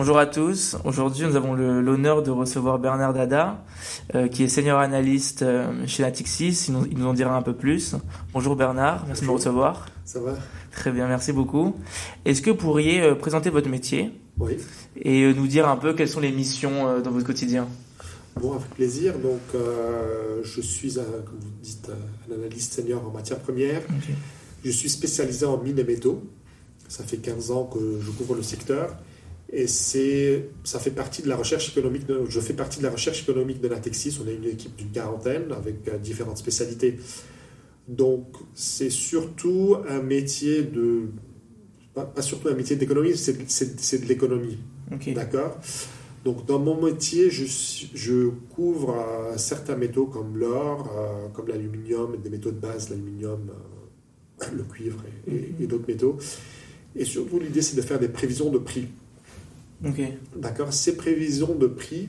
Bonjour à tous. Aujourd'hui, nous avons l'honneur de recevoir Bernard Dada, euh, qui est senior analyste euh, chez Natixis. Il nous, il nous en dira un peu plus. Bonjour Bernard, merci de me recevoir. Ça va? Très bien, merci beaucoup. Est-ce que vous pourriez euh, présenter votre métier? Oui. et nous dire un peu quelles sont les missions dans votre quotidien? Bon, avec plaisir. Donc, je suis, un, comme vous dites, un analyste senior en matière première. Je suis spécialisé en mines et métaux. Ça fait 15 ans que je couvre le secteur. Et c'est, ça fait partie de la recherche économique. De, je fais partie de la recherche économique de Natexis. On est une équipe d'une quarantaine avec euh, différentes spécialités. Donc, c'est surtout un métier de. Pas, surtout un métier d'économie, c'est, de l'économie. D'accord? Donc, dans mon métier, je, je couvre euh, certains métaux comme l'or, euh, comme l'aluminium, des métaux de base, l'aluminium, le cuivre et d'autres métaux. Et surtout, l'idée, c'est de faire des prévisions de prix. D'accord. Ces prévisions de prix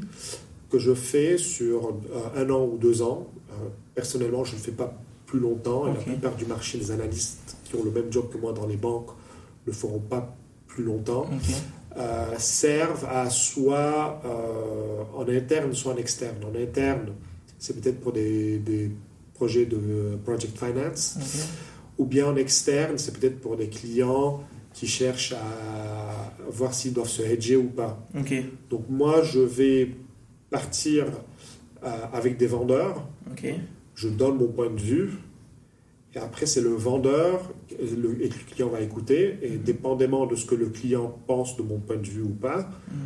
que je fais sur euh, un an ou deux ans, euh, personnellement, je ne fais pas plus longtemps. Et la plupart du marché, les analystes qui ont le même job que moi dans les banques ne le feront pas plus longtemps, euh, servent à soit en interne, soit en externe. En interne, c'est peut-être pour des, des, projets de project finance, ou bien en externe, c'est peut-être pour des clients qui cherchent à voir s'ils doivent se hedger ou pas. Donc moi, je vais partir euh, avec des vendeurs. Je donne mon point de vue. Et après, c'est le vendeur et le, client va écouter. Et mhm. dépendamment de ce que le client pense de mon point de vue ou pas, mhm.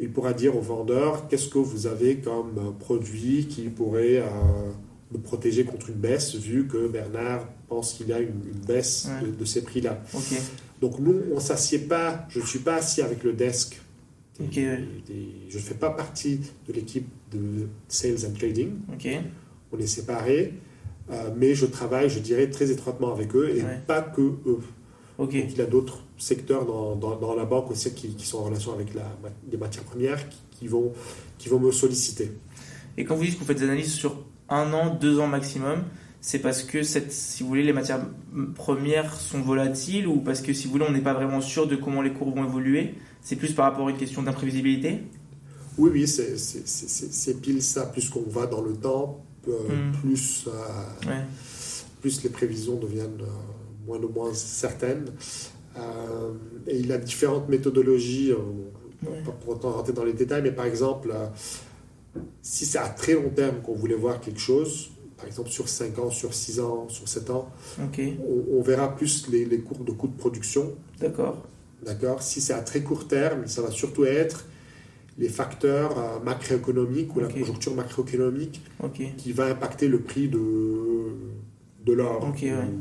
il pourra dire au vendeur qu'est-ce que vous avez comme produit qui pourrait euh, me protéger contre une baisse, vu que Bernard pense qu'il y a une, baisse de, ces prix-là? Donc nous, on ne s'assied pas, je ne suis pas assis avec le desk. je ne fais pas partie de l'équipe de Sales and Trading. On est séparés, euh, mais je travaille, je dirais, très étroitement avec eux et pas que eux. Donc, il y a d'autres secteurs dans, dans, la banque aussi qui, qui, sont en relation avec la, les matières premières qui, qui, vont, qui vont me solliciter. Et quand vous dites que vous faites des analyses sur un an, deux ans maximum, c'est parce que, cette, si vous voulez, les matières premières sont volatiles ou parce que, si vous voulez, on n'est pas vraiment sûr de comment les cours vont évoluer? C'est plus par rapport à une question d'imprévisibilité? Oui, oui, c'est pile ça. Plus qu'on va dans le temps, euh, hmm. plus, euh, plus les prévisions deviennent euh, moins ou moins certaines. et il a différentes méthodologies, pas pour autant rentrer dans les détails, mais par exemple si c'est à très long terme qu'on voulait voir quelque chose, par exemple sur 5 ans, sur 6 ans, sur 7 ans, on, verra plus les, les, cours de coûts de production. D'accord. D'accord. Si c'est à très court terme, ça va surtout être les facteurs euh, macroéconomiques ou la conjoncture macroéconomique qui va impacter le prix de, de l'or ou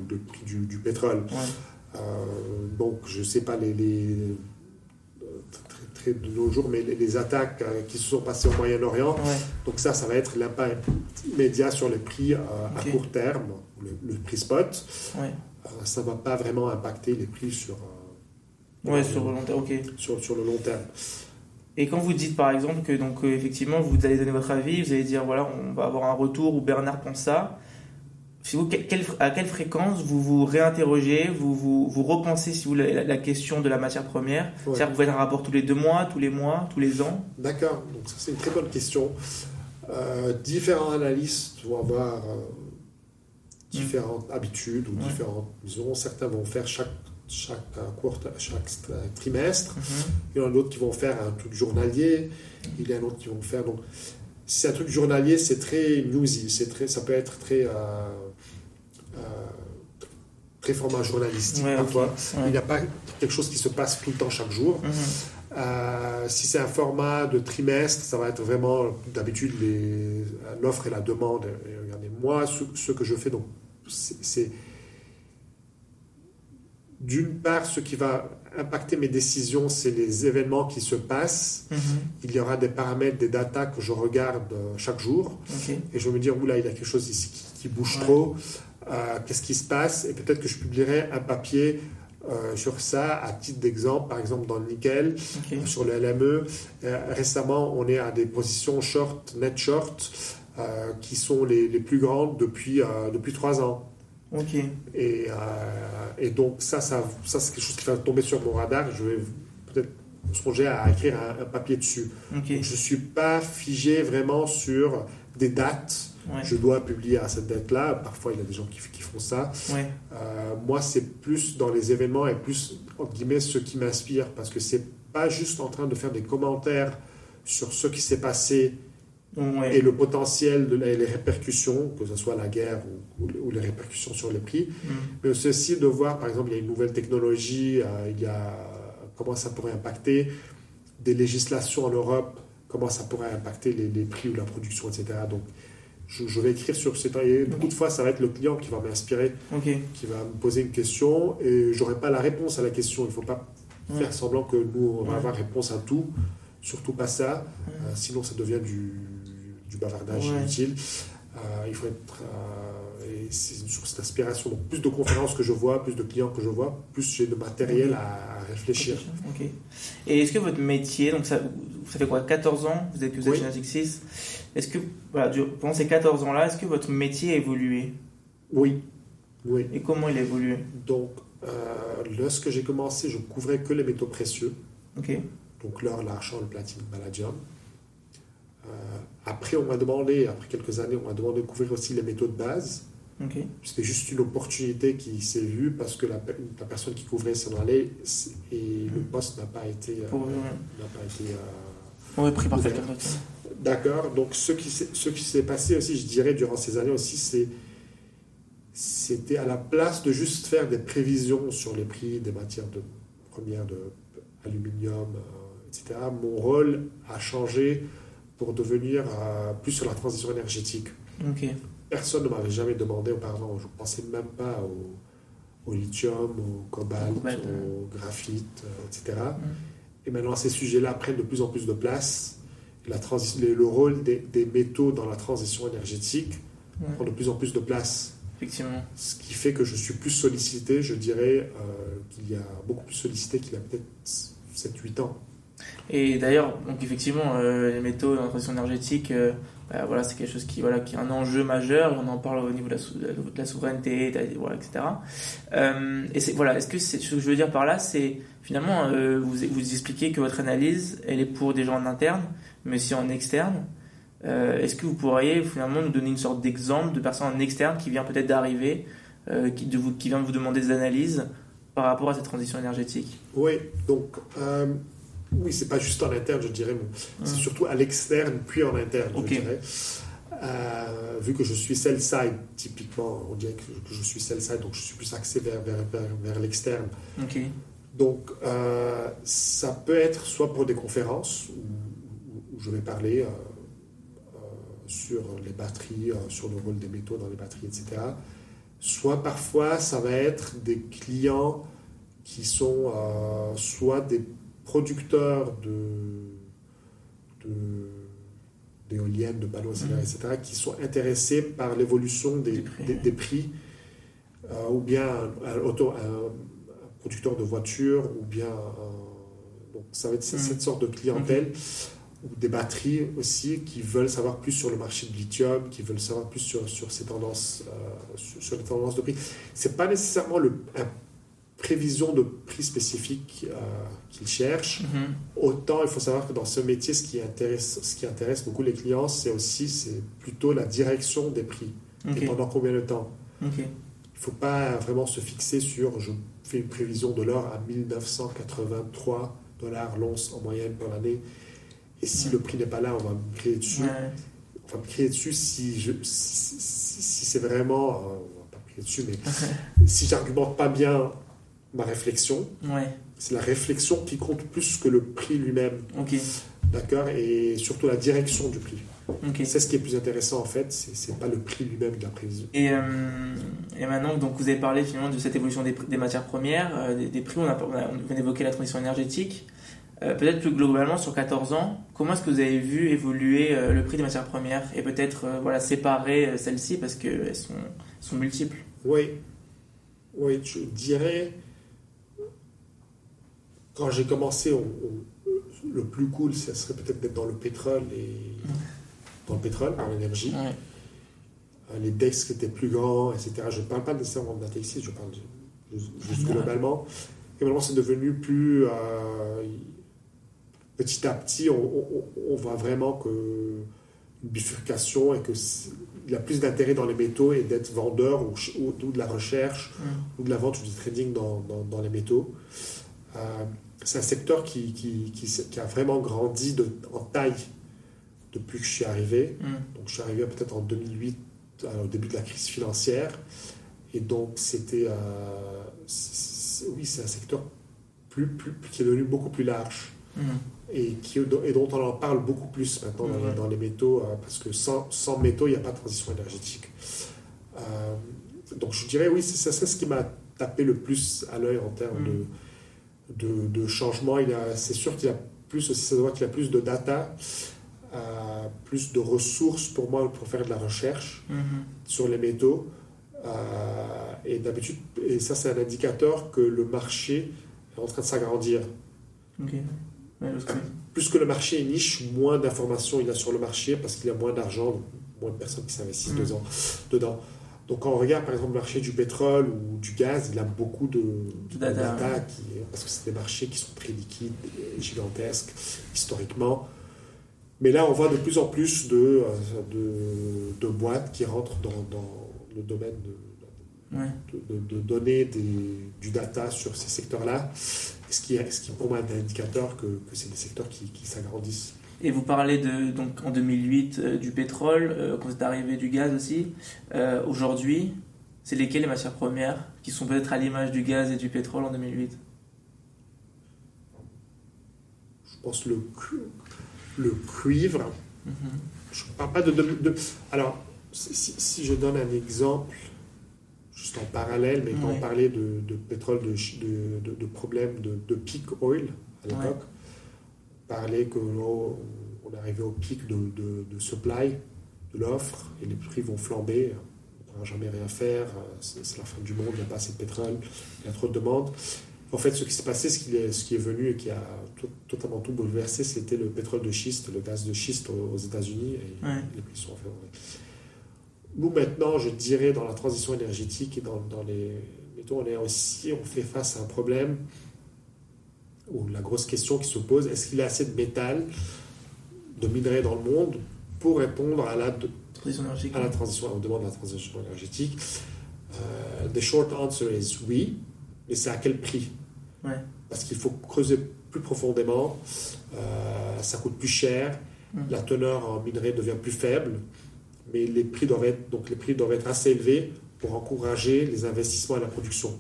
le prix du, pétrole. Euh, donc, je ne sais pas, les, les de nos jours, mais les, attaques euh, qui se sont passées au Moyen-Orient. Donc ça, ça va être l'impact immédiat sur les prix euh, à court terme, le, prix spot. Euh, ça ne va pas vraiment impacter les prix sur, ouais, sur, le long terme, sur, sur, le long terme. Et quand vous dites par exemple que donc effectivement vous allez donner votre avis, vous allez dire voilà on va avoir un retour où Bernard pense ça, vous, à quelle fréquence vous vous réinterrogez, vous, vous, vous repensez si vous la, question de la matière première. C'est-à-dire que vous faites un rapport tous les deux mois, tous les mois, tous les ans. D'accord, donc ça c'est une très bonne question. Euh, différents analystes vont avoir euh, différentes mm. habitudes ou différentes disons Certains vont faire chaque, chaque, euh, chaque trimestre, mm-hmm. il y en a d'autres qui vont faire un truc journalier, il y en a d'autres qui vont faire... Donc, si c'est un truc journalier, c'est très newsy, c'est très, ça peut être très très format journalistique parfois. Il n'y a pas quelque chose qui se passe tout le temps chaque jour. Mhm. Euh, si c'est un format de trimestre, ça va être vraiment d'habitude l'offre et la demande. regardez, moi, ce, que je fais, donc, c'est d'une part, ce qui va impacter mes décisions, c'est les événements qui se passent. Mhm. Il y aura des paramètres, des datas que je regarde euh, chaque jour. Et je vais me dire, oula, il y a quelque chose ici qui, bouge trop. Euh, qu'est-ce qui se passe et peut-être que je publierai un papier euh, sur ça à titre d'exemple, par exemple dans le nickel, euh, sur le LME. récemment, on est à des positions short, net short, qui sont les, les, plus grandes depuis, depuis trois ans. Et, et, donc ça, ça, ça c'est quelque chose qui va tomber sur mon radar. Je vais peut-être songer à écrire un, papier dessus. je ne suis pas figé vraiment sur des dates. Je dois publier à cette date-là. Parfois, il y a des gens qui, qui font ça. Euh, moi, c'est plus dans les événements et plus, entre guillemets, ce qui m'inspire. Parce que c'est pas juste en train de faire des commentaires sur ce qui s'est passé et le potentiel, de les répercussions, que ce soit la guerre ou, les répercussions sur les prix, mm. mais aussi de voir, par exemple, il y a une nouvelle technologie, euh, il y a comment ça pourrait impacter des législations en Europe, comment ça pourrait impacter les, prix ou la production, etc. Donc, je, vais écrire sur ces. Et beaucoup de fois, ça va être le client qui va m'inspirer, qui va me poser une question, et j'aurai pas la réponse à la question. Il ne faut pas faire semblant que nous, on va avoir réponse à tout, surtout pas ça, euh, sinon ça devient du du bavardage inutile. Euh, il faut être. Euh, c'est une source d'inspiration. Donc, plus de conférences que je vois, plus de clients que je vois, plus j'ai de matériel à, réfléchir. Ok. Et est-ce que votre métier, donc ça, ça fait quoi 14 ans Vous êtes, vous êtes chez 6 Est-ce que, voilà, pendant ces 14 ans-là, est-ce que votre métier a évolué? Oui. oui. Et comment il a évolué? Donc, euh, lorsque j'ai commencé, je couvrais que les métaux précieux. Ok. Donc l'or, l'argent, le platine, le palladium. Euh, après, on m'a demandé, après quelques années, on m'a demandé de couvrir aussi les métaux de base. C'était juste une opportunité qui s'est vue parce que la, personne qui couvrait s'en allait et le poste n'a pas été. Euh, n'a pas été euh, pris par quelqu'un D'accord. Donc, ce qui, ce qui s'est passé aussi, je dirais, durant ces années aussi, c'est c'était à la place de juste faire des prévisions sur les prix des matières de, premières, de aluminium, euh, etc. Mon rôle a changé pour devenir euh, plus sur la transition énergétique. Personne ne m'avait jamais demandé auparavant. Je ne pensais même pas au, lithium, au cobalt, au, graphite, euh, etc. Mm. Et maintenant, ces sujets-là prennent de plus en plus de place. La le rôle des, métaux dans la transition énergétique prend de plus en plus de place. Effectivement. Ce qui fait que je suis plus sollicité, je dirais, euh, qu'il y a beaucoup plus sollicité qu'il y a peut-être 7-8 ans. Et d'ailleurs, donc effectivement, euh, les métaux dans la transition énergétique, euh, bah, voilà, c'est quelque chose qui, voilà, qui est un enjeu majeur. On en parle au niveau de la, souveraineté, voilà, etc. Euh, et c'est, voilà, est-ce que ce que je veux dire par là, c'est finalement, vous, vous expliquez que votre analyse, elle est pour des gens en interne, mais aussi en externe. est-ce que vous pourriez finalement nous donner une sorte d'exemple de personne en externe qui vient peut-être d'arriver, qui, de qui vient de vous demander des analyses par rapport à cette transition énergétique? Oui, donc oui, c'est pas juste en interne, je dirais, c'est surtout à l'externe, puis en interne, je dirais. Euh, vu que je suis sell-side, typiquement, on dirait que, je suis sell-side, donc je suis plus axé vers, vers, l'externe. Donc, euh, ça peut être soit pour des conférences, où, je vais parler euh, sur les batteries, sur le rôle des métaux dans les batteries, etc. Soit parfois, ça va être des clients qui sont soit des producteurs de, d'éoliennes, de, panneaux solaires, etc., qui sont intéressés par l'évolution des, prix, euh, ou bien un, auto, producteur de voitures, ou bien donc ça va être cette, sorte de clientèle. ou des batteries aussi qui veulent savoir plus sur le marché de lithium, qui veulent savoir plus sur, sur ces tendances, euh, sur, les tendances de prix. C'est pas nécessairement le, un prévision de prix spécifique euh, qu'ils cherchent. Mhm. Autant il faut savoir que dans ce métier, ce qui intéresse, ce qui intéresse beaucoup les clients, c'est aussi c'est plutôt la direction des prix. Et pendant combien de temps? Il ne faut pas vraiment se fixer sur je fais une prévision de l'or à 1983 dollars l'once en moyenne par l'année. Et si le prix n'est pas là, on va me créer dessus. On va me créer dessus si, je, si, c'est vraiment. Euh, on va pas me créer dessus, mais si j'argumente pas bien ma réflexion. C'est la réflexion qui compte plus que le prix lui-même. D'accord? Et surtout la direction du prix. C'est ce qui est plus intéressant en fait, c'est pas le prix lui-même de la prévision. Et, euh, et, maintenant, donc vous avez parlé finalement de cette évolution des, des matières premières, euh, des, prix, on a, on a, évoqué la transition énergétique. Euh, peut-être plus globalement sur 14 ans, comment est-ce que vous avez vu évoluer le prix des matières premières et peut-être voilà, séparer celles-ci parce qu'elles sont, sont multiples? Oui, oui, je dirais quand j'ai commencé, le plus cool, ce serait peut-être d'être dans le pétrole et dans le pétrole, dans l'énergie. Euh, les desks étaient plus grands, etc. Je ne parle pas nécessairement de la je parle juste globalement. Et maintenant, c'est devenu plus. Euh, petit à petit, on, voit vraiment que une bifurcation et que il a plus d'intérêt dans les métaux et d'être vendeur ou, ou, de la recherche mm. ou de la vente ou du trading dans, dans, les métaux. Euh, c'est un secteur qui, qui, qui, a vraiment grandi de, en taille depuis que je suis arrivé. Mm. Donc je suis arrivé peut-être en 2008, au début de la crise financière. Et donc c'était... Euh, oui, c'est un secteur plus, plus, qui est devenu beaucoup plus large. Mm et, qui, et dont on en parle beaucoup plus maintenant dans, les, métaux, euh, parce que sans, sans métaux, il n'y a pas de transition énergétique. Euh, donc je dirais, oui, c'est ça ce qui m'a tapé le plus à l'œil en termes mm. de, de, de, changement. C'est sûr qu'il a plus aussi, ça doit qu'il a plus de data, euh, plus de ressources pour moi pour faire de la recherche mm-hmm. sur les métaux. et d'habitude, et ça c'est un indicateur que le marché est en train de s'agrandir. Plus que le marché est niche, moins d'informations il a sur le marché parce qu'il y a moins d'argent, moins de personnes qui s'investissent mm. dedans. Donc quand on regarde par exemple le marché du pétrole ou du gaz, il a beaucoup de, data, parce que c'est des marchés qui sont très liquides, gigantesques historiquement. Mais là, on voit de plus en plus de, euh, de, boîtes qui rentrent dans, le domaine de, de, donner du data sur ces secteurs-là ce qui, est, ce qui pour moi est un indicateur que, que c'est des secteurs qui, qui s'agrandissent. Et vous parlez de, donc en 2008 euh, du pétrole, euh, quand vous êtes arrivé du gaz aussi. Euh, aujourd'hui, c'est lesquelles les matières premières qui sont peut-être à l'image du gaz et du pétrole en 2008 Je pense le, le cuivre. Mm-hmm. Je parle pas de, de, Alors, si, si, je donne un exemple, juste en parallèle, mais quand on parlait de, de pétrole, de, de, de problèmes de, peak oil à l'époque, parlait qu'on on arrivait au pic de, supply, de l'offre, et les prix vont flamber, on ne pourra jamais rien faire, c'est la fin du monde, il n'y a pas assez de pétrole, il y a trop de demande. En fait, ce qui s'est passé, ce qui est, ce qui est venu et qui a totalement tout bouleversé, c'était le pétrole de schiste, le gaz de schiste aux, États-Unis, et les prix sont fait nous, maintenant, je dirais, dans la transition énergétique et dans, dans les métaux, on est aussi, on fait face à un problème où la grosse question qui se pose, est-ce qu'il y a assez de métal, de minerais dans le monde pour répondre à la, à la transition, demande de la transition énergétique euh, The short answer is oui, mais c'est à quel prix? Parce qu'il faut creuser plus profondément, euh, ça coûte plus cher, mm. la teneur en minerais devient plus faible mais les prix doivent être, donc les prix doivent être assez élevés pour encourager les investissements et la production.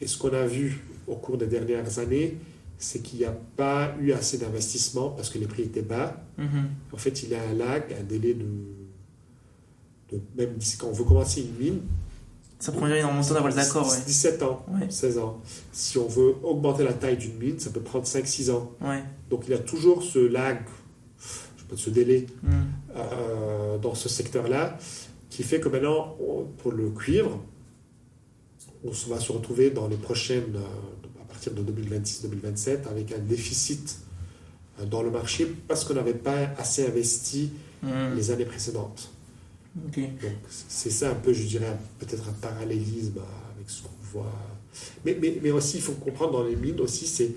Et ce qu'on a vu au cours des dernières années, c'est qu'il n'y a pas eu assez d'investissement parce que les prix étaient bas. Mm-hmm. En fait, il y a un lag, un délai de, de même quand on veut commencer une mine. Ça prend énormément de temps d'avoir les accords. 17 ans, 16 ans. Si on veut augmenter la taille d'une mine, ça peut prendre 5-6 ans. Donc il y a toujours ce lag de ce délai mm. euh, dans ce secteur-là, qui fait que maintenant, pour le cuivre, on va se retrouver dans les prochaines, euh, partir de 2026-2027, avec un déficit euh, dans le marché parce qu'on n'avait pas assez investi mm. les années précédentes. Donc c'est ça un peu, je dirais, peut-être un parallélisme avec ce qu'on voit. Mais, mais, mais, aussi, il faut comprendre dans les mines aussi, c'est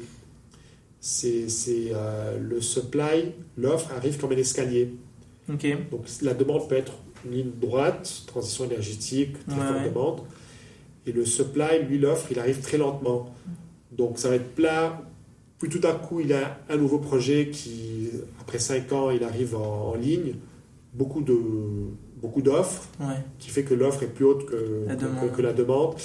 c'est euh, le supply, l'offre arrive comme un escalier. Donc la demande peut être une ligne droite, transition énergétique, très forte demande. Et le supply, lui, l'offre, il arrive très lentement. Donc ça va être plat. Puis tout à coup, il a un nouveau projet qui, après 5 ans, il arrive en, ligne. Beaucoup de beaucoup d'offres, qui fait que l'offre est plus haute que que, la demande.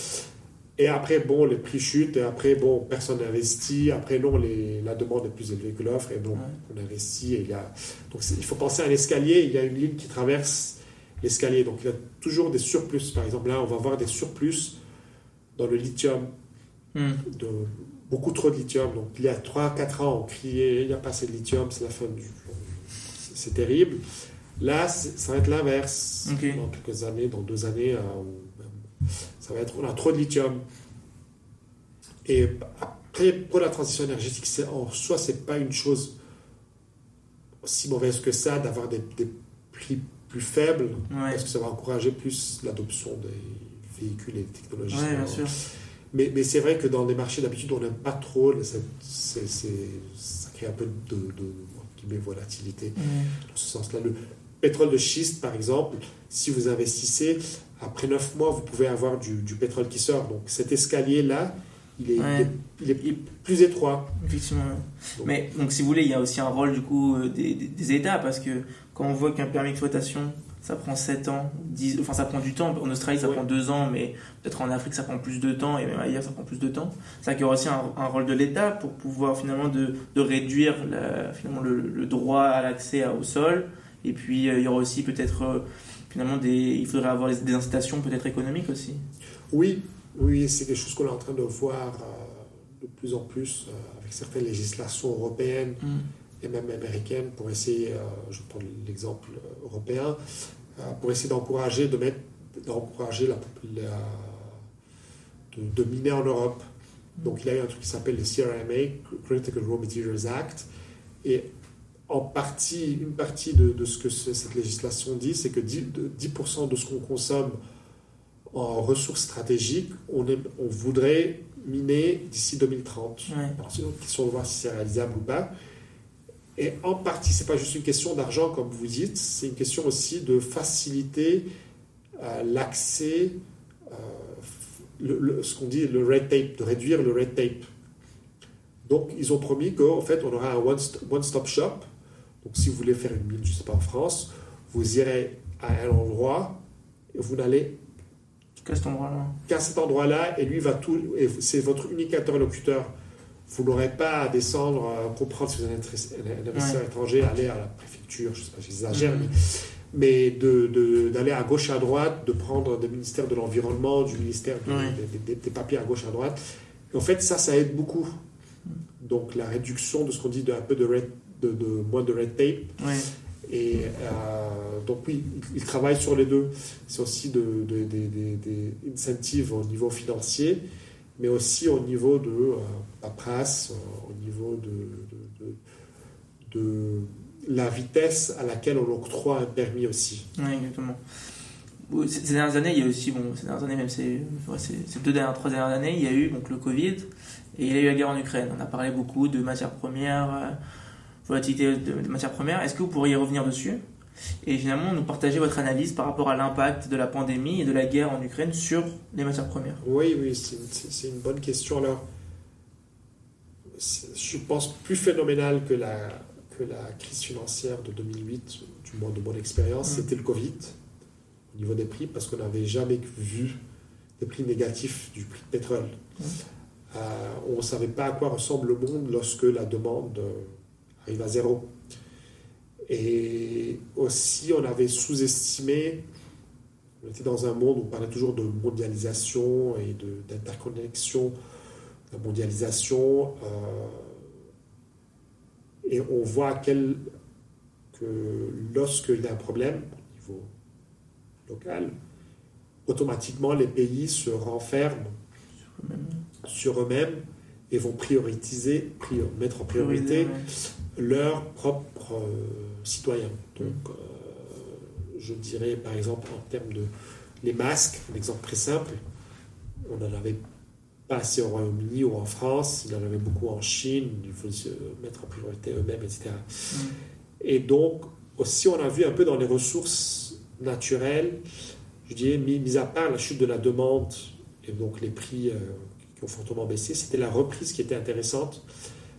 Et après, bon, les prix chutent, et après, bon, personne n'investit. Après, non, les, la demande est plus élevée que l'offre, et donc on investit. Et il, y a, donc il faut penser à un escalier, il y a une ligne qui traverse l'escalier. Donc il y a toujours des surplus. Par exemple, là, on va voir des surplus dans le lithium. Hmm. De, beaucoup trop de lithium. Donc il y a 3-4 ans, on criait, il n'y a pas assez de lithium, c'est la fin du... C'est terrible. Là, ça va être l'inverse. Dans quelques années, dans deux années, euh, ça va être, on a trop de lithium. Et après, pour la transition énergétique, en soi, c'est pas une chose aussi mauvaise que ça d'avoir des, prix plus faibles, parce que ça va encourager plus l'adoption des véhicules et des technologies. bien sûr. Mais, mais c'est vrai que dans les marchés d'habitude, on n'aime pas trop, ça, crée un peu de, de, de volatilité dans ce sens-là. Le pétrole de schiste, par exemple, si vous investissez, après 9 mois, vous pouvez avoir du, du pétrole qui sort. Donc cet escalier-là, il est, il, est, plus étroit. Effectivement. Mais donc, si vous voulez, il y a aussi un rôle du coup euh, des, des, États parce que quand on voit qu'un permis d'exploitation ça prend 7 ans, 10, enfin ça prend du temps. En Australie, ça prend 2 ans, mais peut-être en Afrique, ça prend plus de temps, et même ailleurs, ça prend plus de temps. Qu'il y aura aussi un, rôle de l'État pour pouvoir finalement de, de réduire finalement le, droit à l'accès au sol. Et puis, euh, il y aura aussi peut-être, euh, finalement, des, il faudrait avoir des incitations peut-être économiques aussi. Oui, oui, c'est quelque chose qu'on est en train de voir euh, de plus en plus avec certaines législations européennes. Mm. Et même américaines pour essayer, je prends l'exemple européen, euh, pour essayer d'encourager, de mettre, d'encourager la, de, miner en Europe. Donc il y a eu un truc qui s'appelle le CRMA, Critical Raw Materials Act, et en partie, une partie de, ce que cette législation dit, c'est que 10%, de, 10 de ce qu'on consomme en ressources stratégiques, on, on voudrait miner d'ici 2030. Alors c'est une question de voir si c'est réalisable ou pas. Et en partie, ce n'est pas juste une question d'argent, comme vous dites, c'est une question aussi de faciliter euh, l'accès, euh, ce qu'on dit le red tape, de réduire le red tape. Donc, ils ont promis qu'en fait, on aura un one-stop shop. Donc, si vous voulez faire une mine, je ne sais pas, en France, vous irez à un endroit et vous n'allez qu'à cet endroit-là. Qu'à cet endroit-là, et lui va tout. Et c'est votre unique interlocuteur vous n'aurez pas à descendre, à comprendre si vous êtes un investisseur étranger, aller à la préfecture, je ne sais pas, j'exagère, mm. mais, d'aller à gauche à droite, de prendre des ministères de l'environnement, du ministère des, papiers à gauche à droite. en fait, ça, ça aide beaucoup. Donc la réduction de ce qu'on dit de un peu de, red, de, moins de red tape. Et euh, donc oui, il travaille sur les deux. C'est aussi de, des incentives au niveau financier mais aussi au niveau de euh, paperasse, euh, au niveau de, la vitesse à laquelle on octroie un permis aussi. Oui, exactement. Ces dernières années, il y a aussi, bon, ces dernières années, même ces, ces deux dernières, trois dernières années, il y a eu donc, le Covid et il y a eu la guerre en Ukraine. On a parlé beaucoup de matières premières, euh, volatilité de matières premières. Est-ce que vous pourriez revenir dessus? Et finalement nous partager votre analyse par rapport à l'impact de la pandémie et de la guerre en Ukraine sur les matières premières. Oui, oui, c'est une, bonne question. Alors, je pense plus phénoménal que la, que la crise financière de 2008, du moins de mon expérience, mm. c'était le Covid au niveau des prix, parce qu'on n'avait jamais vu des prix négatifs du prix de pétrole. Mm. Euh, on ne savait pas à quoi ressemble le monde lorsque la demande euh, arrive à zéro. Et aussi, on avait sous-estimé, on était dans un monde où on parlait toujours de mondialisation et d'interconnexion, la mondialisation. Euh, et on voit quel, que lorsqu'il y a un problème au niveau local, automatiquement les pays se renferment sur eux-mêmes et vont prioriser, mettre en priorité leurs propres euh, citoyens. Donc, euh, je dirais par exemple en termes de les masques, un exemple très simple, on n'en avait pas assez au Royaume-Uni ou en France, il en avait beaucoup en Chine, il faut se mettre en priorité eux-mêmes, etc. Mm. Et donc, aussi, on a vu un peu dans les ressources naturelles, je dirais, mis, à part la chute de la demande et donc les prix euh, qui ont fortement baissé, c'était la reprise qui était intéressante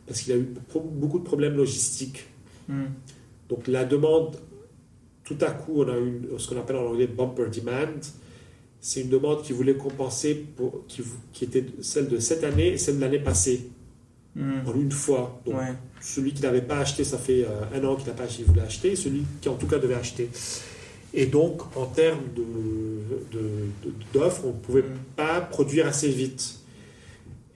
parce qu'il a eu beaucoup de problèmes logistiques. Hmm. Donc la demande, tout à coup, on a eu ce qu'on appelle en anglais bumper demand. C'est une demande qui voulait compenser, pour, qui, qui, était celle de cette année et celle de l'année passée, hmm. en une fois. Donc celui qui n'avait pas acheté, ça fait euh, un an qu'il n'a pas acheté, il voulait acheter, celui qui en tout cas devait acheter. Et donc, en termes d'offres, de, on ne pouvait hmm. pas produire assez vite.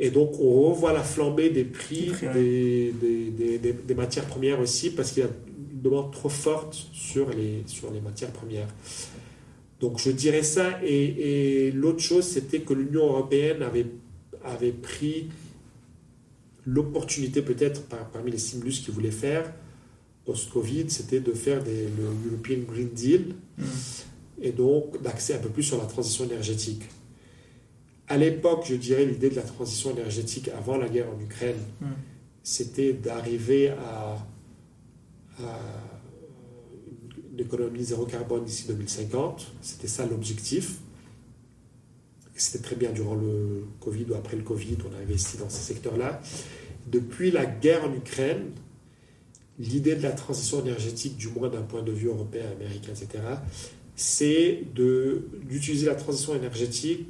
Et donc, on revoit la flambée des prix, des, des, des, des, matières premières aussi, parce qu'il y a une demande trop forte sur les, sur les matières premières. Donc, je dirais ça. Et, et l'autre chose, c'était que l'Union européenne avait, avait pris l'opportunité, peut-être parmi les stimulus qu'ils voulaient faire post-Covid, c'était de faire le European Green Deal, mm. et donc d'accès un peu plus sur la transition énergétique à l'époque, je dirais, l'idée de la transition énergétique avant la guerre en Ukraine, Mm. c'était d'arriver à, à une économie zéro carbone d'ici 2050. C'était ça l'objectif. C'était très bien durant le Covid ou après le Covid, on a investi dans ces secteurs-là. Depuis la guerre en Ukraine, l'idée de la transition énergétique, du moins d'un point de vue européen, américain, etc., c'est d'utiliser la transition énergétique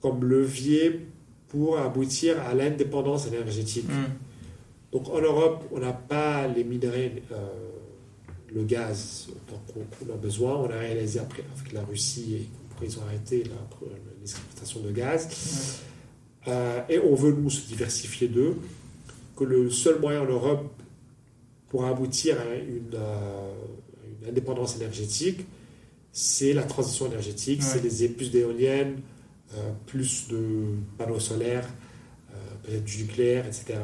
comme levier pour aboutir à l'indépendance énergétique. Mm. Donc en Europe, on n'a pas les minerais, euh, le gaz autant qu'on a besoin. On a réalisé après avec la Russie et ils ont arrêté les exportations de gaz. Euh, et on veut nous se diversifier d'eux. Que le seul moyen en Europe pour aboutir à une, euh, une indépendance énergétique, c'est la transition énergétique, c'est des plus d'éoliennes, plus de panneaux solaires, euh, peut-être du nucléaire, etc.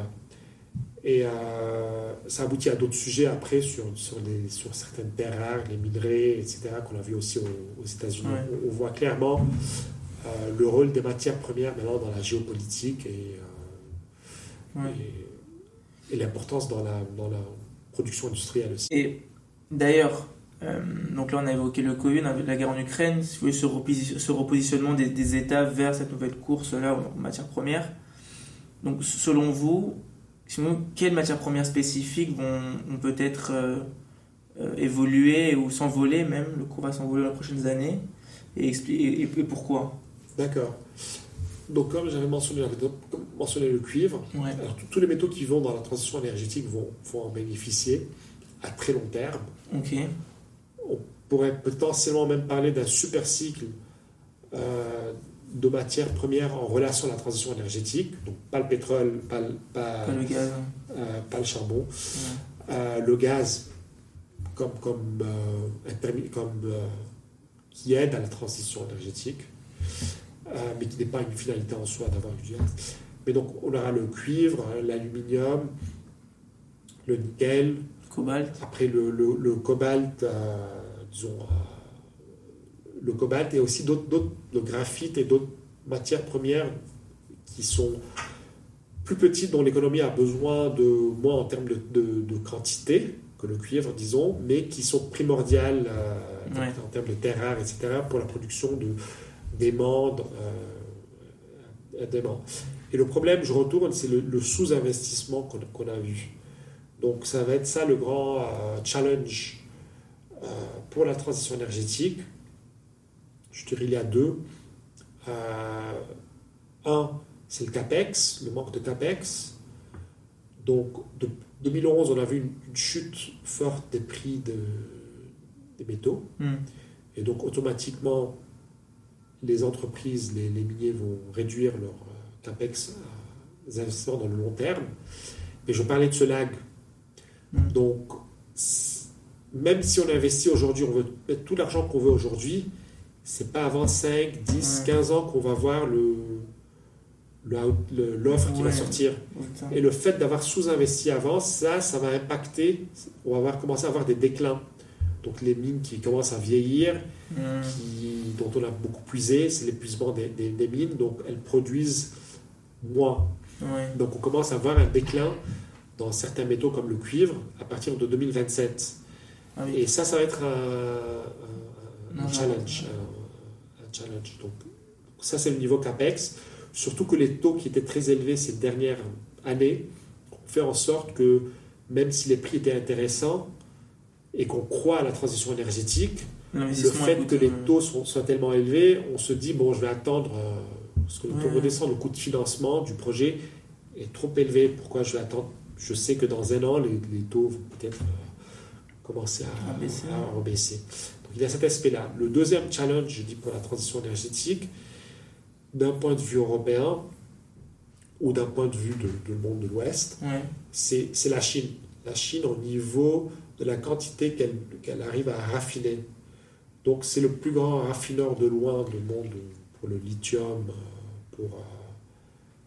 Et euh, ça aboutit à d'autres sujets après sur, sur, les, sur certaines terres rares, les minerais, etc., qu'on a vu aussi aux, aux États-Unis. Ouais. On, on voit clairement euh, le rôle des matières premières maintenant dans la géopolitique et, euh, Ouais. et, et l'importance dans la, dans la production industrielle aussi. Et d'ailleurs, euh, donc là on a évoqué le Covid, la guerre en Ukraine, si vous voulez, ce, reposi- ce repositionnement des, des États vers cette nouvelle course-là en matière première. Donc selon vous, sinon, quelles matières premières spécifiques vont, vont peut-être euh, euh, évoluer ou s'envoler même, le cours va s'envoler dans les prochaines années, et, et, et pourquoi? D'accord. Donc, comme j'avais mentionné, mentionné le cuivre, Ouais. alors, tous- tous les métaux qui vont dans la transition énergétique vont, vont en bénéficier à très long terme. Ok. On pourrait potentiellement même parler d'un super cycle euh, de matières premières en relation à la transition énergétique. Donc, pas le pétrole, pas le, pas, Pas le gaz. euh, pas le charbon. Ouais. Euh, le gaz comme, comme, comme, qui aide à la transition énergétique, mais qui n'est pas une finalité en soi d'avoir du gaz. Mais donc on aura le cuivre, l'aluminium, le nickel, Cobalt. après le, le- le cobalt, euh, disons, euh, le cobalt et aussi d'autres, le graphite et d'autres matières premières qui sont plus petites, dont l'économie a besoin de moins en termes de, de- de quantité que le cuivre, disons, mais qui sont primordiales euh, Ouais. en termes de terres rares, etc., pour la production de, d'aimants, d'aimants. Et le problème, je retourne, c'est le, le sous-investissement qu'on, qu'on a vu. Donc ça va être ça le grand euh, challenge euh, pour la transition énergétique. Je dirais il y a deux. Euh, un, c'est le CAPEX, le manque de CAPEX. Donc de 2011, on a vu une, une chute forte des prix de- des métaux. Hmm. Et donc automatiquement, les entreprises, les, les miniers vont réduire leur CAPEX à des investissements dans le long terme. Mais je parlais de ce lag. Donc, même si on investit aujourd'hui, on veut mettre tout l'argent qu'on veut aujourd'hui, c'est pas avant 5, 10, Ouais. 15 ans qu'on va voir le l'offre qui va sortir. Et le fait d'avoir sous-investi avant, ça, ça va impacter. On va avoir, commencer à avoir des déclins. Donc les mines qui commencent à vieillir, qui, dont on a beaucoup puisé, c'est l'épuisement des, des- des mines, donc elles produisent moins. Ouais. Donc on commence à voir un déclin dans certains métaux comme le cuivre à partir de 2027. Ah oui. Et ça, ça va être un, un- un Non, challenge. Un, un challenge. Donc ça, c'est le niveau CAPEX. Surtout que les taux qui étaient très élevés ces dernières années ont fait en sorte que même si les prix étaient intéressants et qu'on croit à la transition énergétique, le fait coûte, que les euh, taux sont, soient tellement élevés, on se dit, bon, je vais attendre, euh, parce que le taux Ouais. redescend, le coût de financement du projet est trop élevé. Pourquoi je vais attendre Je sais que dans un an, les, les taux vont peut-être euh, commencer à, À baisser. à. Donc il y a cet aspect-là. Le deuxième challenge, je dis, pour la transition énergétique, d'un point de vue européen ou d'un point de vue le monde de l'Ouest, Ouais. c'est la Chine. La Chine au niveau de la quantité qu'elle qu'elle arrive à raffiner. Donc c'est le plus grand raffineur de loin du monde pour le lithium, euh, pour euh,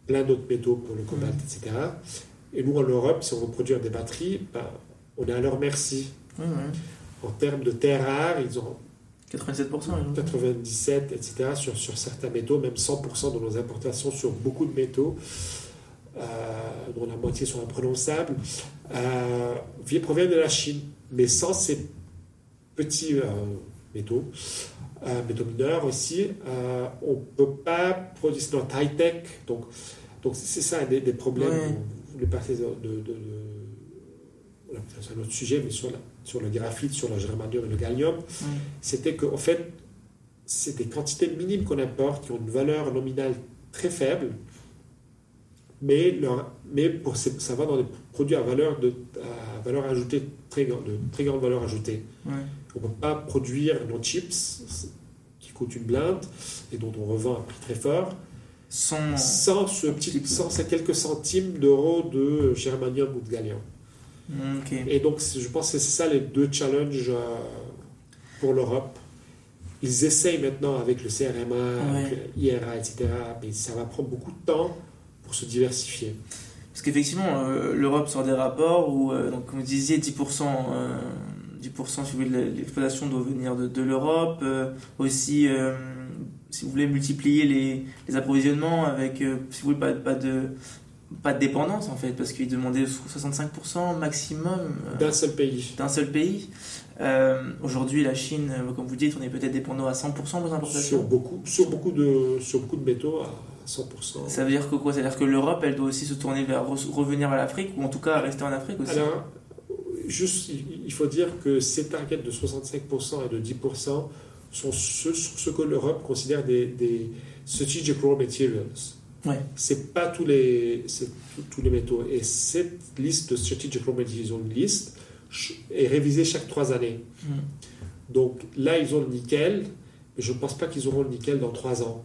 plein d'autres métaux, pour le cobalt, etc. Et nous en Europe, si on veut produire des batteries, ben, on est à leur merci. Ouais, ouais. En termes de terres rares, ils ont 87%. 97, etc. Sur, sur certains métaux, même 100% de nos importations sur beaucoup de métaux, euh, dont la moitié sont imprononçables, euh, proviennent de la Chine. Mais sans ces petits euh, métaux, euh, métaux mineurs aussi, on ne peut pas produire notre high-tech. Donc, donc c'est ça des, des problèmes. Ouais. Voulez passer de, de, de- de- voilà, c'est un autre sujet, mais sur, la- sur le graphite, sur le germanium et le gallium, c'était qu'en fait, c'est des quantités minimes qu'on importe qui ont une valeur nominale très faible, mais, leur, mais pour, ça va dans des produits à valeur, de, à valeur ajoutée, très, de très grande valeur ajoutée. On ne peut pas produire nos chips qui coûtent une blinde et dont on revend à prix très fort Sans. sans, ce petit, sans ces quelques centimes d'euros de germanium ou de gallium. Mm. Et donc, je pense que c'est ça les deux challenges euh, pour l'Europe. Ils essayent maintenant avec le CRMA, avec le IRA, etc. Mais ça va prendre beaucoup de temps pour se diversifier. Parce qu'effectivement, euh, l'Europe sort des rapports où, euh, donc, comme vous disiez, 10%, euh, 10% si vous voulez, de l'exploitation doit venir de, de l'Europe. Euh, aussi, si vous voulez multiplier les, les approvisionnements avec, euh, si vous voulez, pas, pas de, pas de dépendance en fait, parce qu'ils demandaient 65% maximum euh, D'un seul pays. d'un seul pays. Euh, Aujourd'hui, la Chine, comme vous dites, on est peut-être dépendant à 100% de vos Sur importations. beaucoup, sur, beaucoup de, sur beaucoup de métaux à 100%. Ça veut dire que quoi? Ça veut dire que l'Europe, elle doit aussi se tourner vers re- revenir vers l'Afrique, ou en tout cas rester en Afrique aussi? Alors, juste, il il faut dire que ces targets de 65% et de 10% sont ce que l'Europe considère des, des strategic raw materials. Ouais. C'est pas tous les, tous- les métaux. Et cette liste de strategic raw materials, ils ont une liste, ch- est révisée chaque trois années. Mm. Donc là, ils ont le nickel, mais je ne pense pas qu'ils auront le nickel dans trois ans.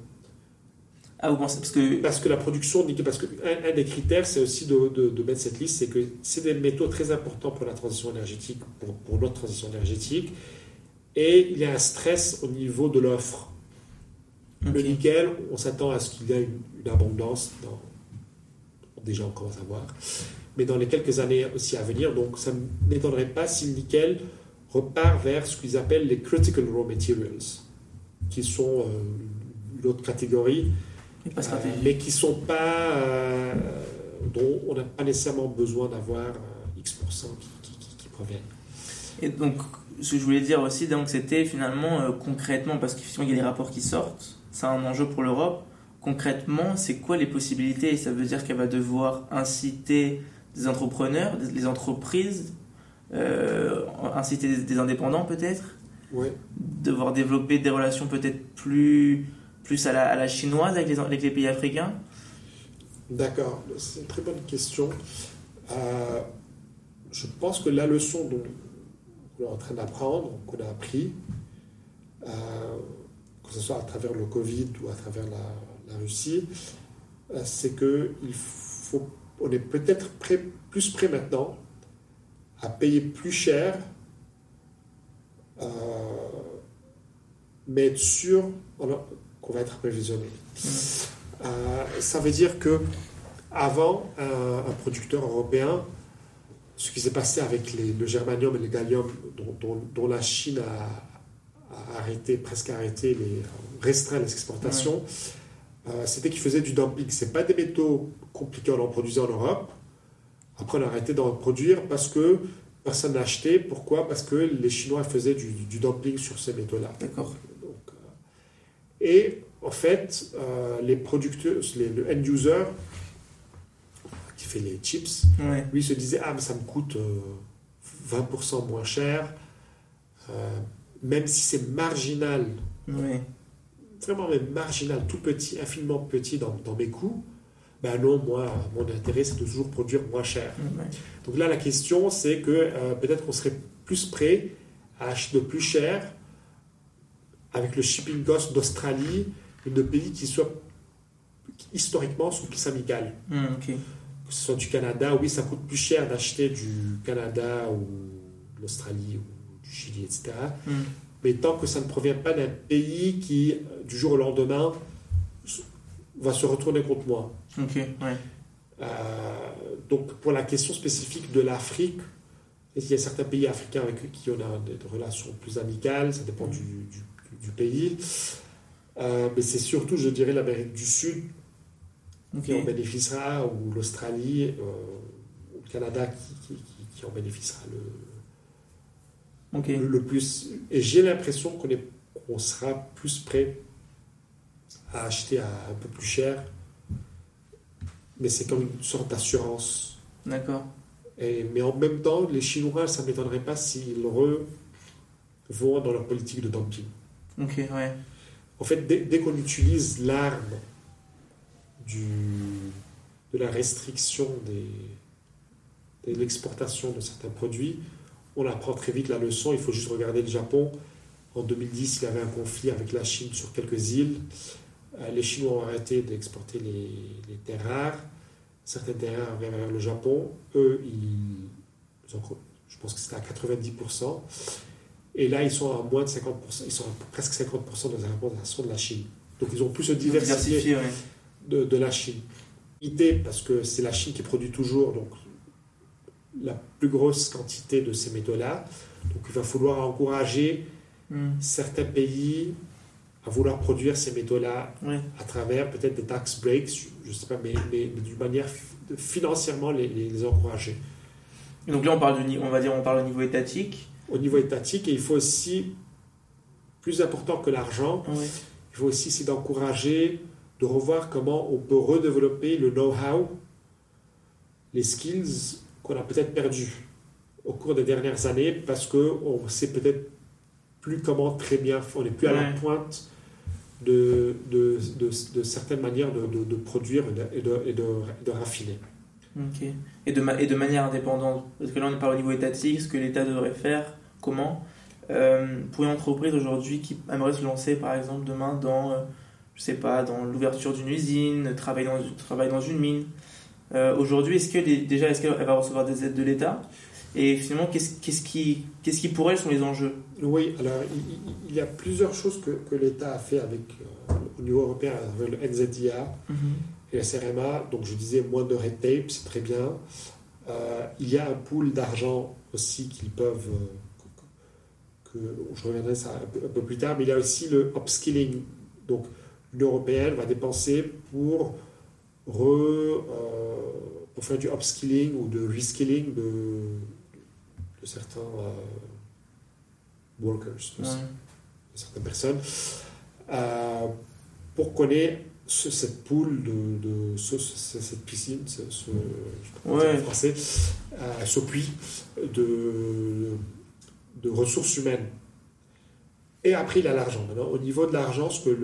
Ah, vous pensez Parce que. Parce que la production de nickel, parce que un, un des critères, c'est aussi de, de- de mettre cette liste, c'est que c'est des métaux très importants pour la transition énergétique, pour, pour notre transition énergétique, et il y a un stress au niveau de l'offre. Le nickel, on s'attend à ce qu'il y ait une, une abondance, dans, déjà on commence à voir, mais dans les quelques années aussi à venir, donc ça ne m'étonnerait pas si le nickel repart vers ce qu'ils appellent les critical raw materials, qui sont euh, l'autre catégorie, Mais pas euh, mais qui sont pas euh, dont on n'a pas nécessairement besoin d'avoir euh, X% qui, qui, qui- qui proviennent. Et donc, ce que je voulais dire aussi, donc, c'était finalement euh, concrètement, parce qu'effectivement, il y a des rapports qui sortent, c'est un enjeu pour l'Europe. Concrètement, c'est quoi les possibilités? Ça veut dire qu'elle va devoir inciter des entrepreneurs, des, les entreprises, euh, inciter des, des indépendants peut-être, devoir développer des relations peut-être plus, plus à la, à la chinoise avec les, avec les pays africains? D'accord, c'est une très bonne question. Euh, je pense que la leçon dont qu'on est en train d'apprendre, qu'on a appris, euh, que ce soit à travers le Covid ou à travers la, la Russie, euh, c'est que il faut, on est peut-être prêt, plus prêt maintenant à payer plus cher, euh, mais être sûr qu'on va être approvisionné. Euh, ça veut dire que avant, un, un producteur européen, ce qui s'est passé avec les- le germanium et le gallium, dont, dont- dont la Chine a, a arrêté, presque arrêté, les, restreint les exportations, euh, c'était qu'ils faisaient du dumping. Ce pas des métaux compliqués, on en produisait en Europe. Après, on a arrêté d'en produire parce que personne n'a acheté. Pourquoi? Parce que les Chinois faisaient du, du dumping sur ces métaux-là. D'accord. Euh, et en fait, euh, les producteurs, les- le end user qui fait les chips, Ouais. lui se disait Ah, mais ça me coûte euh, 20% moins cher, euh, même si c'est marginal, Ouais. vraiment même marginal, tout petit, infiniment petit dans, dans mes coûts. Ben non, moi, mon intérêt, c'est de toujours produire moins cher. Ouais. Donc là, la question, c'est que euh, peut-être qu'on serait plus prêt à acheter de plus cher avec le shipping cost d'Australie et de pays qui soient historiquement sont plus amicales. Ok. Que ce soit du Canada, oui, ça coûte plus cher d'acheter du Canada ou de l'Australie ou du Chili, etc. Hum. Mais tant que ça ne provient pas d'un pays qui, du jour au lendemain, va se retourner contre moi. Ok. Ouais. Euh, donc, pour la question spécifique de l'Afrique, il y a certains pays africains avec qui on a des relations plus amicales, ça dépend du, du du pays. Euh, mais c'est surtout, je dirais, l'Amérique du Sud qui en bénéficiera, ou l'Australie, euh, ou le Canada qui, qui, en bénéficiera le, le, plus. Et j'ai l'impression qu'on sera plus prêt à acheter à un peu plus cher. Mais c'est comme une sorte d'assurance. D'accord. mais en même temps, les Chinois, ça ne m'étonnerait pas s'ils vont dans leur politique de dumping. Ok, ouais. En fait, dès, qu'on utilise l'arme de la restriction des, de l'exportation de certains produits, on apprend très vite la leçon. Il faut juste regarder le Japon. En 2010, il y avait un conflit avec la Chine sur quelques îles. Euh, les Chinois ont arrêté d'exporter les, les, terres rares. Certaines terres rares vers le Japon. Eux, ils, je pense que c'était à 90%. Et là, ils sont à moins de 50%, ils sont à presque 50% de l'importation de la Chine. Donc, ils ont pu se diversifier de, de, la Chine. Idée, parce que c'est la Chine qui produit toujours donc, la plus grosse quantité de ces métaux-là. Donc, il va falloir encourager hmm. certains pays à vouloir produire ces métaux-là à travers peut-être des tax breaks, je ne sais pas, mais, mais, d'une manière financièrement les, les, encourager. donc là, on parle, du, on va dire, on parle au niveau étatique au niveau étatique et il faut aussi, plus important que l'argent, il faut aussi essayer d'encourager, de revoir comment on peut redévelopper le know-how, les skills qu'on a peut-être perdus au cours des dernières années parce qu'on ne sait peut-être plus comment très bien, on n'est plus à la pointe de, de, de, certaines manières de, produire et de, et de raffiner. Et, de et de manière indépendante Parce que là, on n'est pas au niveau étatique, ce que l'État devrait faire, comment euh, Pour une entreprise aujourd'hui qui aimerait se lancer, par exemple, demain dans, euh, je sais pas, dans l'ouverture d'une usine, travailler dans, travailler dans une mine. Euh, aujourd'hui, est-ce que déjà, est-ce qu'elle va recevoir des aides de l'État? Et finalement, qu'est-ce, qu'est-ce, qui, qu'est-ce qui pour elle sont les enjeux? Oui, alors il, y a plusieurs choses que, que l'État a fait avec, au niveau européen, avec le NZIA. Mm-hmm et la CRMA, donc je disais moins de red tape, c'est très bien. Euh, il y a un pool d'argent aussi qu'ils peuvent, euh, que, je reviendrai ça un peu, plus tard, mais il y a aussi le upskilling. Donc l'Union européenne va dépenser pour, re, euh, pour faire du upskilling ou de reskilling de, de certains workers, de, certaines personnes, pour qu'on ait cette poule de, cette piscine, ce, français, euh, ce puits de, de ressources humaines. Et après, il a l'argent. Maintenant, au niveau de l'argent, ce que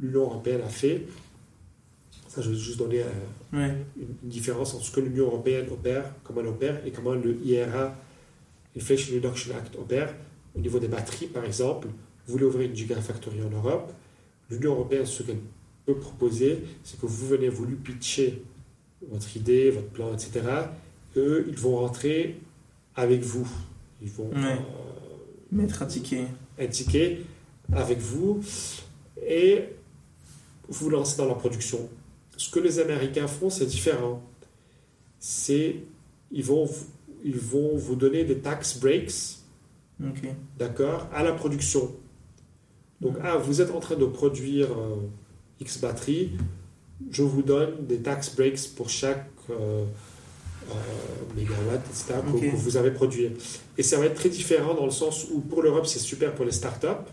l'Union européenne a fait, ça, je vais juste donner euh, une, différence entre ce que l'Union européenne opère, comment elle opère, et comment le IRA, Inflation Reduction Act, opère. Au niveau des batteries, par exemple, vous voulez ouvrir une gigafactory en Europe, l'Union européenne, ce qu'elle proposer, c'est que vous venez, vous lui pitcher votre idée, votre plan, etc. Eux, ils vont rentrer avec vous. Ils vont euh, mettre un ticket. Un ticket avec vous et vous lancer dans la production. Ce que les Américains font, c'est différent. C'est ils vont, ils vont vous donner des tax breaks, d'accord, à la production. Donc, ah, vous êtes en train de produire euh, X batterie, je vous donne des tax breaks pour chaque euh, euh, mégawatt, etc., que, vous avez produit. Et ça va être très différent dans le sens où pour l'Europe, c'est super pour les startups.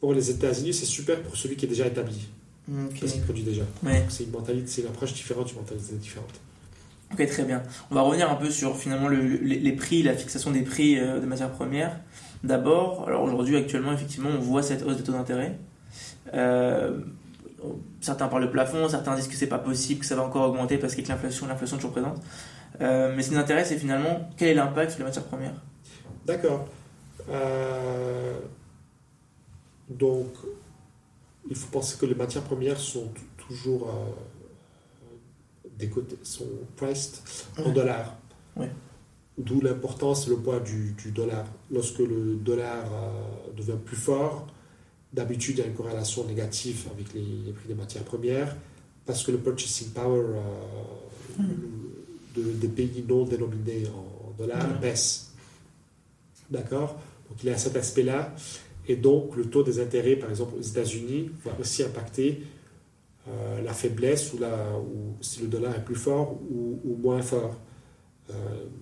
Pour les États-Unis, c'est super pour celui qui est déjà établi. Parce qu'il produit déjà. C'est une mentalité, c'est une approche différente, une mentalité différente. Ok, très bien. On va revenir un peu sur finalement les, prix, la fixation des prix euh, de matières premières. D'abord, alors aujourd'hui, actuellement, effectivement, on voit cette hausse des taux d'intérêt. Euh, certains parlent de plafond, certains disent que c'est pas possible, que ça va encore augmenter parce qu'avec l'inflation, l'inflation est toujours présente. Euh, mais ce qui nous intéresse, c'est finalement quel est l'impact sur les matières premières? D'accord. Donc, il faut penser que les matières premières sont toujours euh, des côtés, sont priced en dollars. D'où l'importance, le poids du, du, dollar. Lorsque le dollar devient plus fort, D'habitude, il y a une corrélation négative avec les, prix des matières premières parce que le purchasing power euh, de, des pays non dénominés en dollars baisse. D'accord? Donc il y a cet aspect-là. Et donc, le taux des intérêts, par exemple, aux États-Unis, va aussi impacter euh, la faiblesse ou, la, ou si le dollar est plus fort ou, moins fort. Euh,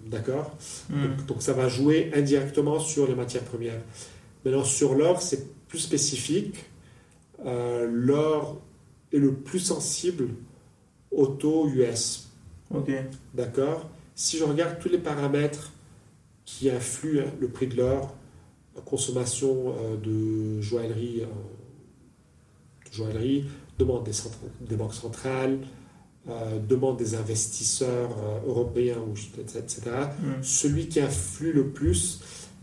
d'accord? Hmm. donc, ça va jouer indirectement sur les matières premières. Maintenant, sur l'or, c'est plus spécifique. Euh, l'or est le plus sensible au taux US. Ok. D'accord? Si je regarde tous les paramètres qui influent le prix de l'or, consommation de joaillerie, de joaillerie demande des, des banques centrales, euh, demande des investisseurs euh, européens, etc. Mm. Celui qui influe le plus,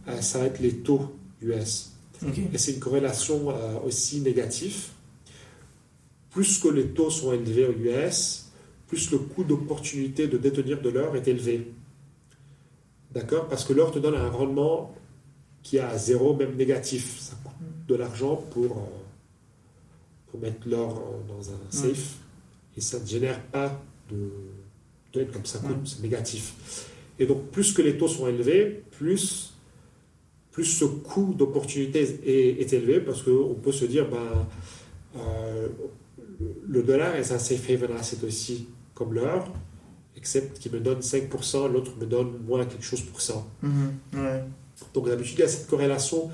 euh, ça va être les taux US. Et c'est une corrélation aussi négative. Plus que les taux sont élevés aux US, plus le coût d'opportunité de détenir de l'or est élevé. D'accord? Parce que l'or te donne un rendement qui est à zéro, même négatif. Ça coûte de l'argent pour pour mettre l'or dans un safe et ça ne génère pas de, de comme ça coûte, c'est négatif. Et donc, plus que les taux sont élevés, plus, plus ce coût d'opportunité est, élevé parce qu'on peut se dire, ben, euh, le dollar est un safe haven asset aussi, comme l'or, excepte qu'il me donne 5%, l'autre me donne moins quelque chose pour ça. Donc, d'habitude, il y a cette corrélation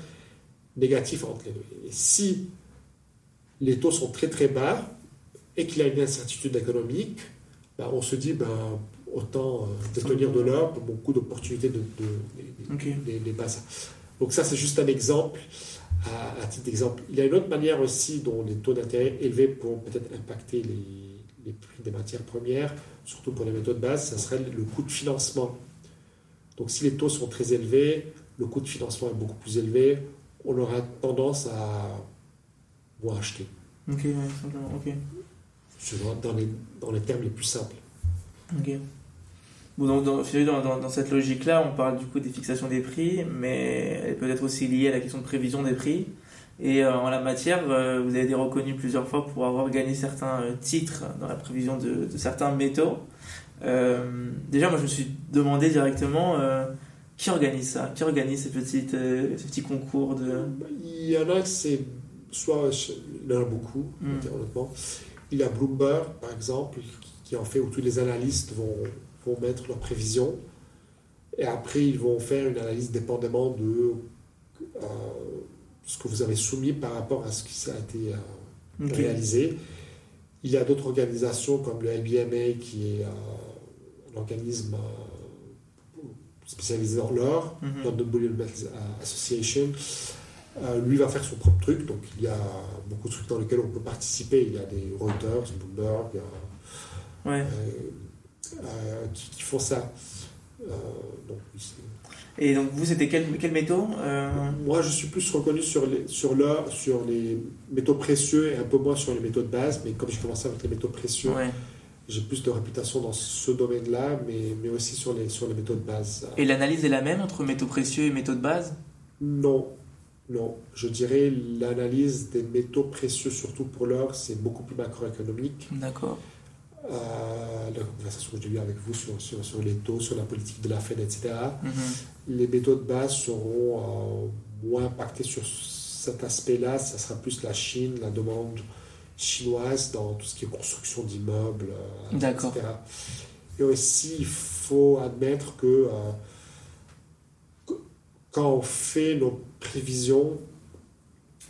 négative entre les deux. Et si les taux sont très très bas et qu'il y a une incertitude économique, ben, on se dit ben, autant euh, détenir de l'or pour beaucoup d'opportunités de, de, les, Donc ça c'est juste un exemple, à, titre d'exemple. Il y a une autre manière aussi dont les taux d'intérêt élevés pourront peut-être impacter les, prix des matières premières, surtout pour les méthodes de base, ça serait le coût de financement. Donc si les taux sont très élevés, le coût de financement est beaucoup plus élevé, on aura tendance à ou acheter. Ok, simplement, ok. Dans les, dans les termes les plus simples. Ok. Bon, donc, dans, dans, dans, cette logique-là, on parle du coup des fixations des prix, mais elle peut être aussi liée à la question de prévision des prix. Et euh, en la matière, euh, vous avez été reconnu plusieurs fois pour avoir gagné certains euh, titres dans la prévision de, de certains métaux. déjà, moi, je me suis demandé directement qui organise ça? Qui organise ces, petites, ces petits concours de... Il y en a, c'est soit il y en a beaucoup, hmm. honnêtement. Il y a Bloomberg, par exemple, qui en fait où tous les analystes vont, vont mettre leurs prévisions. Et après, ils vont faire une analyse dépendamment de euh, ce que vous avez soumis par rapport à ce qui a été euh, réalisé. Il y a d'autres organisations comme le LBMA, qui est euh, un organisme spécialisé dans l'or, mm -hmm. London Bullion Association, euh, lui va faire son propre truc, donc il y a beaucoup de trucs dans lesquels on peut participer. Il y a des Reuters, Bloomberg, euh, euh, qui, font ça. et donc vous, c'était quel, quel métaux Moi, je suis plus reconnu sur les, sur l'or, sur les métaux précieux et un peu moins sur les métaux de base. Mais comme j'ai commencé avec les métaux précieux, j'ai plus de réputation dans ce domaine-là, mais, mais aussi sur les, sur les métaux de base. Et l'analyse est la même entre métaux précieux et métaux de base Non, non, je dirais l'analyse des métaux précieux, surtout pour l'or, c'est beaucoup plus macroéconomique. D'accord. Euh, la conversation que j'ai eue avec vous sur, sur, les taux, sur la politique de la Fed, etc. Mhm. Les métaux de base seront euh, moins impactés sur cet aspect-là. Ça sera plus la Chine, la demande chinoise dans tout ce qui est construction d'immeubles, euh, etc. Et aussi, il faut admettre que quand on fait nos prévisions,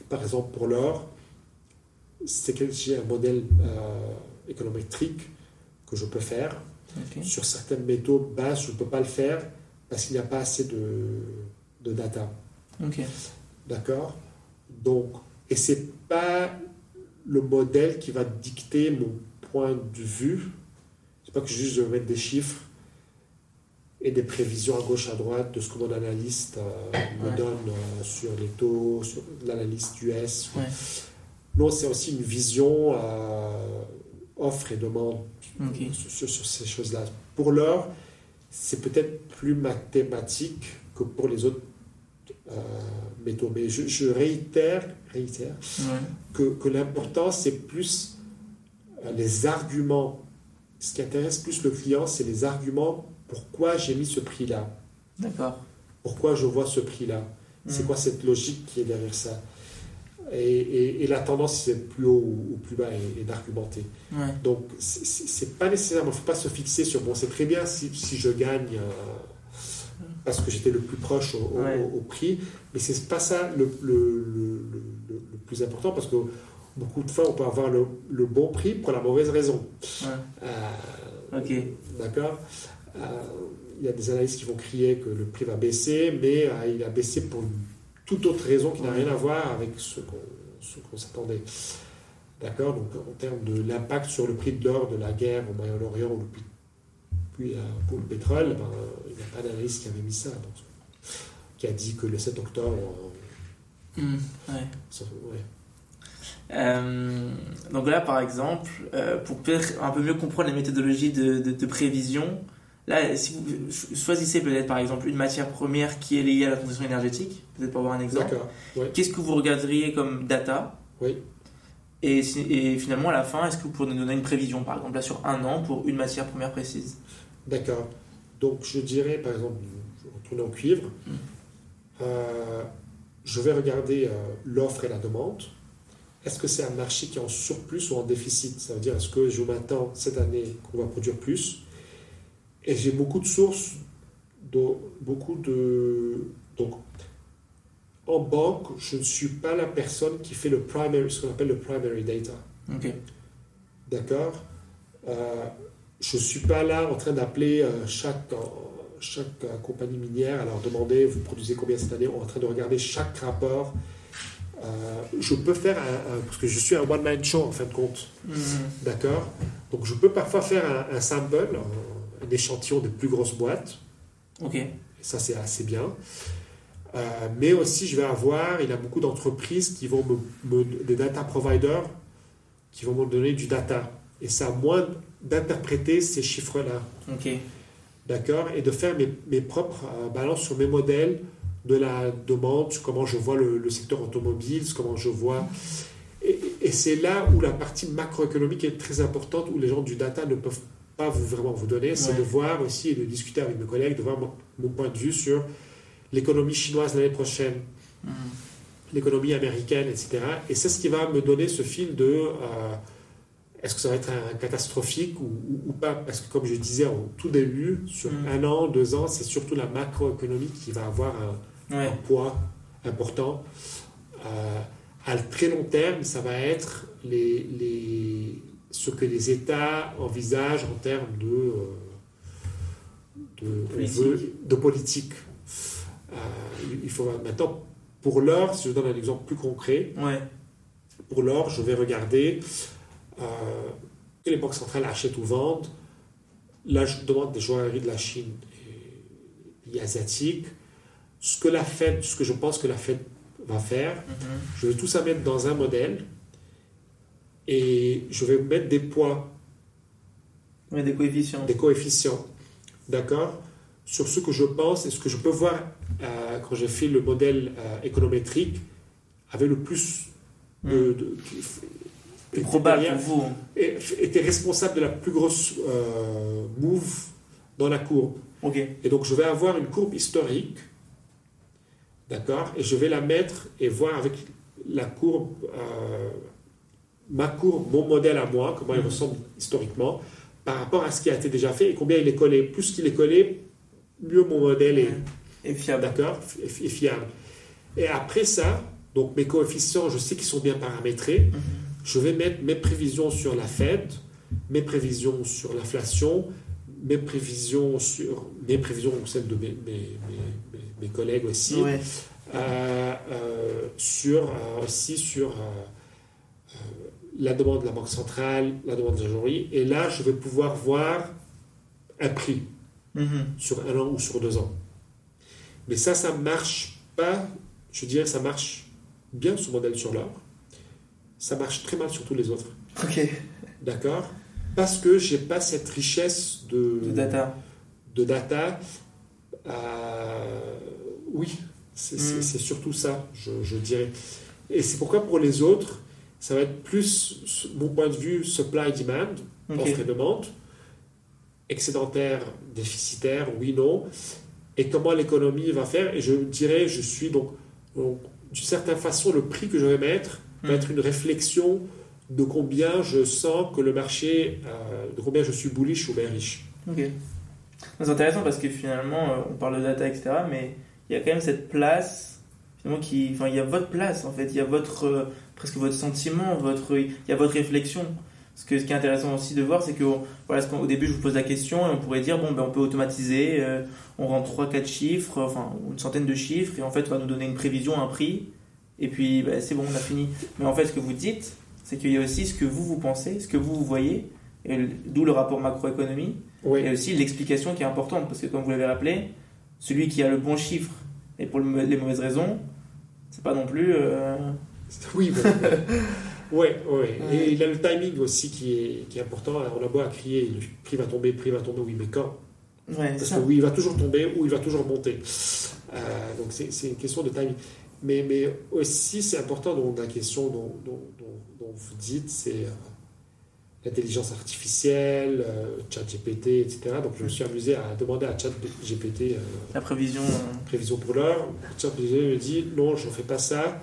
par exemple pour l'or, c'est que j'ai un modèle euh, économétrique que je peux faire. Sur certains métaux bas, je ne peux pas le faire parce qu'il n'y a pas assez de, de data. D'accord? Donc, et c'est pas le modèle qui va dicter mon point de vue. C'est pas que juste je vais mettre des chiffres et des prévisions à gauche, à droite de ce que mon analyste euh, me donne euh, sur les taux, sur l'analyste US. Non, c'est aussi une vision euh, offre et demande sur, ces choses-là. Pour l'heure, c'est peut-être plus mathématique que pour les autres métaux. Mais je, réitère, réitère que, que l'important, c'est plus les arguments. Ce qui intéresse plus le client, c'est les arguments pourquoi j'ai mis ce prix-là? D'accord. Pourquoi je vois ce prix-là? C'est Mm. quoi cette logique qui est derrière ça? Et, et- et la tendance, c'est plus haut ou, plus bas, et, d'argumenter. Ouais. Donc, c'est pas nécessairement, il ne faut pas se fixer sur, bon, c'est très bien si, si je gagne euh, parce que j'étais le plus proche au, au- Ouais. au- au prix, mais c'est pas ça le, le, le- le- le- le plus important parce que beaucoup de fois, on peut avoir le, bon prix pour la mauvaise raison. Ouais. Euh, Ok. D'accord Euh, Il y a des analystes qui vont crier que le prix va baisser, mais euh, il a baissé pour une toute autre raison qui n'a Ouais. rien à voir avec ce qu'on s'attendait. D'accord Donc en termes de l'impact sur le prix de l'or de la guerre au Moyen-Orient ou le prix- puis pour le pétrole, ben, il n'y a pas d'analyste qui avait mis ça. donc, qui a dit que le 7 octobre. euh, Mm. Ouais. ça- ouais. Euh, donc là, par exemple, euh, pour un peu mieux comprendre les méthodologies de, de- de prévision, là, si vous ch- choisissez peut-être par exemple une matière première qui est liée à la transition énergétique, peut-être pour avoir un exemple. Ouais. qu'est-ce que vous regarderiez comme data Oui. et, et finalement, à la fin, est-ce que vous pourriez nous donner une prévision, par exemple, là sur un an pour une matière première précise? D'accord. Donc je dirais, par exemple, je retourne au cuivre. Euh, je vais regarder euh, l'offre et la demande. Est-ce que c'est un marché qui est en surplus ou en déficit? Ça veut dire, est-ce que je m'attends cette année qu'on va produire plus? Et j'ai beaucoup de sources, de, beaucoup de... Donc, en banque, je ne suis pas la personne qui fait le primary, ce qu'on appelle le primary data. D'accord Euh, Je ne suis pas là en train d'appeler euh, chaque, euh, chaque euh, compagnie minière à leur demander vous produisez combien cette année, en train de regarder chaque rapport. Euh, je peux faire un, un- Parce que je suis un one-man show en fin de compte. Mhm. D'accord? Donc je peux parfois faire un, un sample, un, un échantillon des plus grosses boîtes. Ok. Et ça, c'est assez bien. Euh, mais aussi, je vais avoir, il y a beaucoup d'entreprises qui vont me, me- des data providers qui vont me donner du data. Et c'est à moi d'interpréter ces chiffres-là, d'accord? Et de faire mes, mes propres euh, balances sur mes modèles de la demande, sur comment je vois le, le secteur automobile, sur comment je vois... Et, et c'est là où la partie macroéconomique est très importante, où les gens du data ne peuvent pas vous, vraiment vous donner, c'est Ouais. de voir aussi et de discuter avec mes collègues, de voir mon, mon point de vue sur l'économie chinoise l'année prochaine, Mhm. l'économie américaine, etc. Et c'est ce qui va me donner ce fil de euh, est-ce que ça va être un catastrophique ou, ou- ou pas? Parce que comme je disais au tout début, sur Mm. un an, deux ans, c'est surtout la macroéconomie qui va avoir un, Ouais. un poids important. Euh, à très long terme, ça va être les, les- ce que les États envisagent en termes de, euh, de, Politique. veut- de politique. Euh, il- faut maintenant, pour l'or, si je donne un exemple plus concret, Ouais. pour l'or, je vais regarder que les banques centrales achètent ou vendent. Je demande des joailleries de la Chine et, asiatique. Ce que la Fed, ce que je pense que la Fed va faire, Mhm. je vais tout ça mettre dans un modèle et je vais mettre des poids, des coefficients. des coefficients, d'accord, sur ce que je pense et ce que je peux voir euh, quand j'ai fait le modèle euh, économétrique avec le plus de, Mhm. de- probable derrière- pour vous. et- était responsable de la plus grosse euh, move dans la courbe. Et donc je vais avoir une courbe historique, d'accord, et je vais la mettre et voir avec la courbe, euh, ma courbe, mon modèle à moi, comment il Mhm. ressemble historiquement, par rapport à ce qui a été déjà fait et combien il est collé. Plus qu'il est collé, mieux mon modèle est, Et fiable. d'accord, est fiable. Et après ça, donc mes coefficients, je sais qu'ils sont bien paramétrés. Mhm. Je vais mettre mes prévisions sur la Fed, mes prévisions sur l'inflation, mes prévisions sur mes prévisions ou celles de mes, mes- mes- mes- mes collègues aussi, Ouais. euh, euh, sur euh, aussi sur la demande de la banque centrale, la demande de la journée. Et là, je vais pouvoir voir un prix Mhm. sur un an ou sur deux ans. Mais ça, ça marche pas. Je dirais que ça marche bien ce modèle sur l'or. Ça marche très mal sur tous les autres. Ok. D'accord Parce que j'ai pas cette richesse de, De data. de data. Euh, oui, c'est c'est- Mm. surtout ça, je, je dirais. Et c'est pourquoi pour les autres, ça va être plus, mon point de vue, supply-demand, Ok. offre et demande, excédentaire, déficitaire, oui, non, et comment l'économie va faire. Et je dirais, je suis donc Donc, d'une certaine façon, le prix que je vais mettre va Mm. être une réflexion de combien je sens que le marché, euh, de combien je suis bullish ou bearish. Ok. C'est intéressant parce que finalement, euh, on parle de data, etc., mais il y a quand même cette place, finalement, qui, enfin, il y a votre place, en fait, il y a votre, euh, presque votre sentiment, votre, il y a votre réflexion. Parce que ce qui est intéressant aussi de voir, c'est que, voilà, au début, je vous pose la question, et on pourrait dire, bon, ben, on peut automatiser, on rentre 3-4 chiffres, enfin, une centaine de chiffres, et en fait, on va nous donner une prévision, un prix, et puis, ben, c'est bon, on a fini. Mais en fait, ce que vous dites, c'est qu'il y a aussi ce que vous, vous pensez, ce que vous, vous voyez, d'où le rapport macroéconomie, Oui, et aussi l'explication qui est importante, parce que comme vous l'avez rappelé, celui qui a le bon chiffre et pour le- les mauvaises raisons, c'est pas non plus. euh, oui, bon, ouais, ouais. Et il y a le timing aussi qui est, qui est important. Alors, on a beau à crier, le prix va tomber, le prix va tomber, oui, mais quand? Ouais, Parce ça. que oui, il va toujours tomber ou il va toujours monter. Euh, donc c'est une question de timing. Mais, mais aussi, c'est important dans la question dont, dont, dont- dont vous dites, c'est euh, l'intelligence artificielle, euh, ChatGPT, etc. Donc je me suis amusé à demander à ChatGPT euh, La prévision. euh, prévision pour l'heure. ChatGPT me dit non, je ne fais pas ça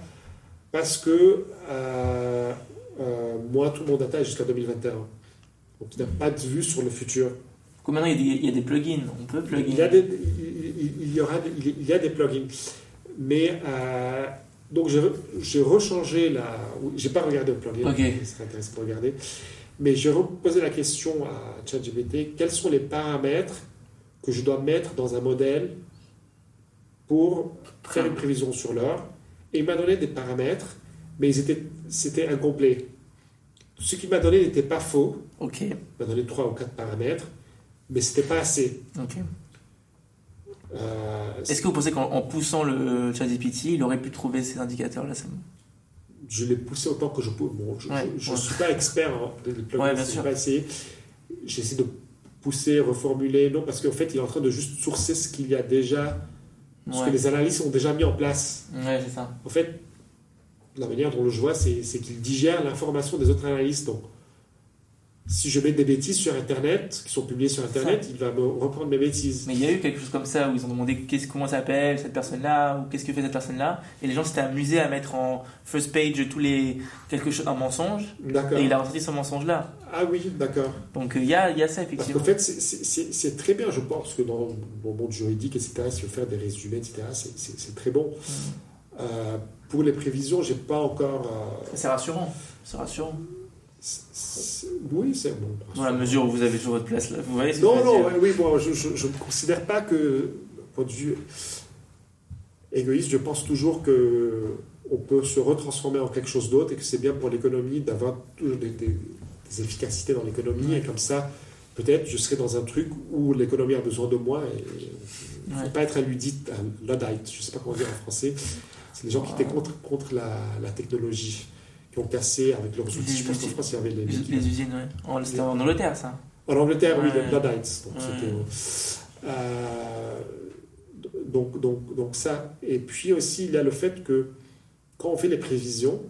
parce que euh, euh, moi, tout mon data est jusqu'à 2021. Donc tu n'as pas de vue sur le futur. Comme maintenant, il y, a des, il plugins, on peut plugin. Il y a des, il, il- il y aura, il y a des plugins. Mais euh, donc j'ai rechangé la. J'ai pas regardé le plugin. Ok. Ce serait intéressant de regarder. Mais j'ai reposé la question à ChatGPT quels sont les paramètres que je dois mettre dans un modèle pour faire une prévision sur l'heure? Et il m'a donné des paramètres, mais c'était incomplet. Ce qu'il m'a donné n'était pas faux. Ok, Il m'a donné trois ou quatre paramètres, mais c'était pas assez. ok. Euh, Est-ce que vous pensez qu'en en poussant le ChatGPT, il aurait pu trouver ces indicateurs-là je l'ai poussé autant que je peux. Bon, je ne Ouais, je, ouais. suis pas expert en des plugins, Ouais, bien sûr. pas essayé. J'essaie de pousser, reformuler, non, parce qu'en fait, il est en train de juste sourcer ce qu'il y a déjà, ce que les analystes ont déjà mis en place. ouais c'est ça. En fait, la manière dont je vois, c'est c'est qu'il digère l'information des autres analystes. Donc, si je mets des bêtises sur Internet, qui sont publiées sur Internet, il va me reprendre mes bêtises. Mais il y a eu quelque chose comme ça où ils ont demandé qu'est-ce, comment s'appelle cette personne-là ou qu'est-ce que fait cette personne-là. Et les gens s'étaient amusés à mettre en first page tous les quelque chose un mensonge. D'accord. Et il a ressorti ce mensonge-là. Ah oui, d'accord. Donc euh, il y, a, il y a ça Parce effectivement. qu'en fait, c'est- très bien, je pense, que dans le monde juridique, etc., si on faire des résumés, etc., c'est- très bon. Euh, pour les prévisions, j'ai pas encore. euh, C'est rassurant. C'est rassurant. Oui, c'est bon. Dans la mesure où vous avez toujours votre place là. Vous voyez ce Non, non, dire oui, moi, je ne considère pas que, point de vue égoïste, je pense toujours que on peut se retransformer en quelque chose d'autre et que c'est bien pour l'économie d'avoir toujours des, des- des efficacités dans l'économie et comme ça, peut-être je serai dans un truc où l'économie a besoin de moi et il ne faut Ouais. pas être un ludite, un luddite, je ne sais pas comment dire en français. C'est les gens qui étaient contre, contre la, la technologie, qui ont cassé avec leurs outils. Je pense qu'en. France, il y avait les, Les, les usines, ouais. En- C'était en Angleterre ça. en Angleterre, oui, les Luddites. Donc, Ouais. c'était, euh, donc, donc, donc ça. Et puis aussi, il y a le fait que quand on fait les prévisions,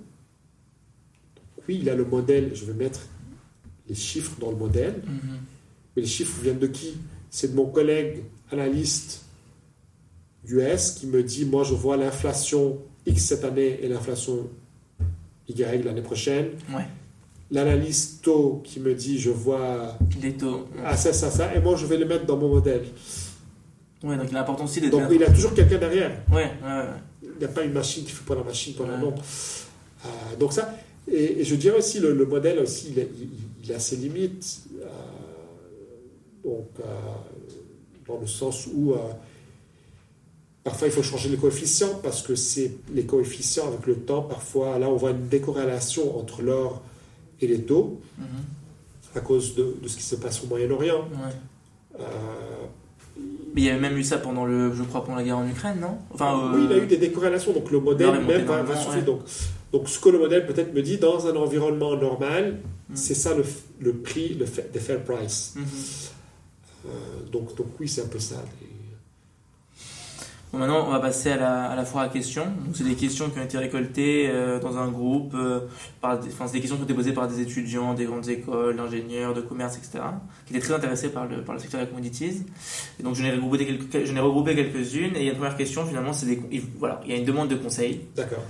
oui, il y a le modèle, je vais mettre les chiffres dans le modèle, Mhm. mais les chiffres viennent de qui? C'est de mon collègue analyste US qui me dit, moi je vois l'inflation X cette année et l'inflation Y l'année prochaine. Ouais. L'analyste taux qui me dit, je vois Les taux. ah, ça, ça, ça, et moi je vais le mettre dans mon modèle. Ouais, donc il est important aussi d'être. Donc il y a toujours quelqu'un derrière. Ouais, ouais, ouais. Il n'y a pas une machine qui fait pour la machine pendant Ouais. non. Euh, donc ça, et, et je dirais aussi, le, le modèle aussi, il, a- il- il a ses limites. euh, donc, euh, dans le sens où euh, parfois il faut changer les coefficients parce que c'est les coefficients avec le temps, parfois là on voit une décorrélation entre l'or et les taux Mhm. à cause de, de ce qui se passe au Moyen-Orient. Ouais. Euh, Mais il y avait même eu ça pendant le, je crois, pendant la guerre en Ukraine, non? Enfin, Oui, euh, il a eu des décorrélations, donc le modèle même va, va souffrir. ouais. Donc, donc ce que le modèle peut-être me dit, dans un environnement normal, Mm. c'est ça le, le prix, le the fair price. mhm. Euh, donc, donc oui, c'est un peu ça. Bon, maintenant, on va passer à la, à la foire à questions. Donc, c'est des questions qui ont été récoltées euh, dans un groupe, euh, par des, enfin, c'est des questions qui ont été posées par des étudiants, des grandes écoles, d'ingénieurs, de commerce, etc., qui étaient très intéressés par le, par le secteur des commodities. Et donc, je n'ai regroupé, quelques, je n'ai regroupé quelques-unes. Et il y a une première question, finalement, c'est des, voilà, il y a une demande de conseil. D'accord.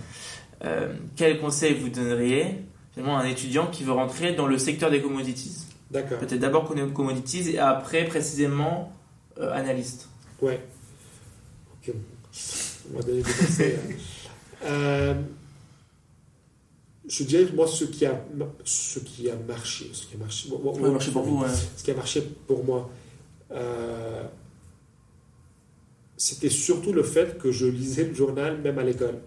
Euh, quel conseil vous donneriez, finalement, à un étudiant qui veut rentrer dans le secteur des commodities? D'accord. Peut-être d'abord commodities et après, précisément, analyste. Ouais. Ok. On va donner des conseils. euh, je dirais que moi, ce qui a, ce qui a marché, ce qui a marché, moi, moi, Ouais, marché pour vous, ouais. ce qui a marché pour moi, euh, c'était surtout le fait que je lisais le journal même à l'école.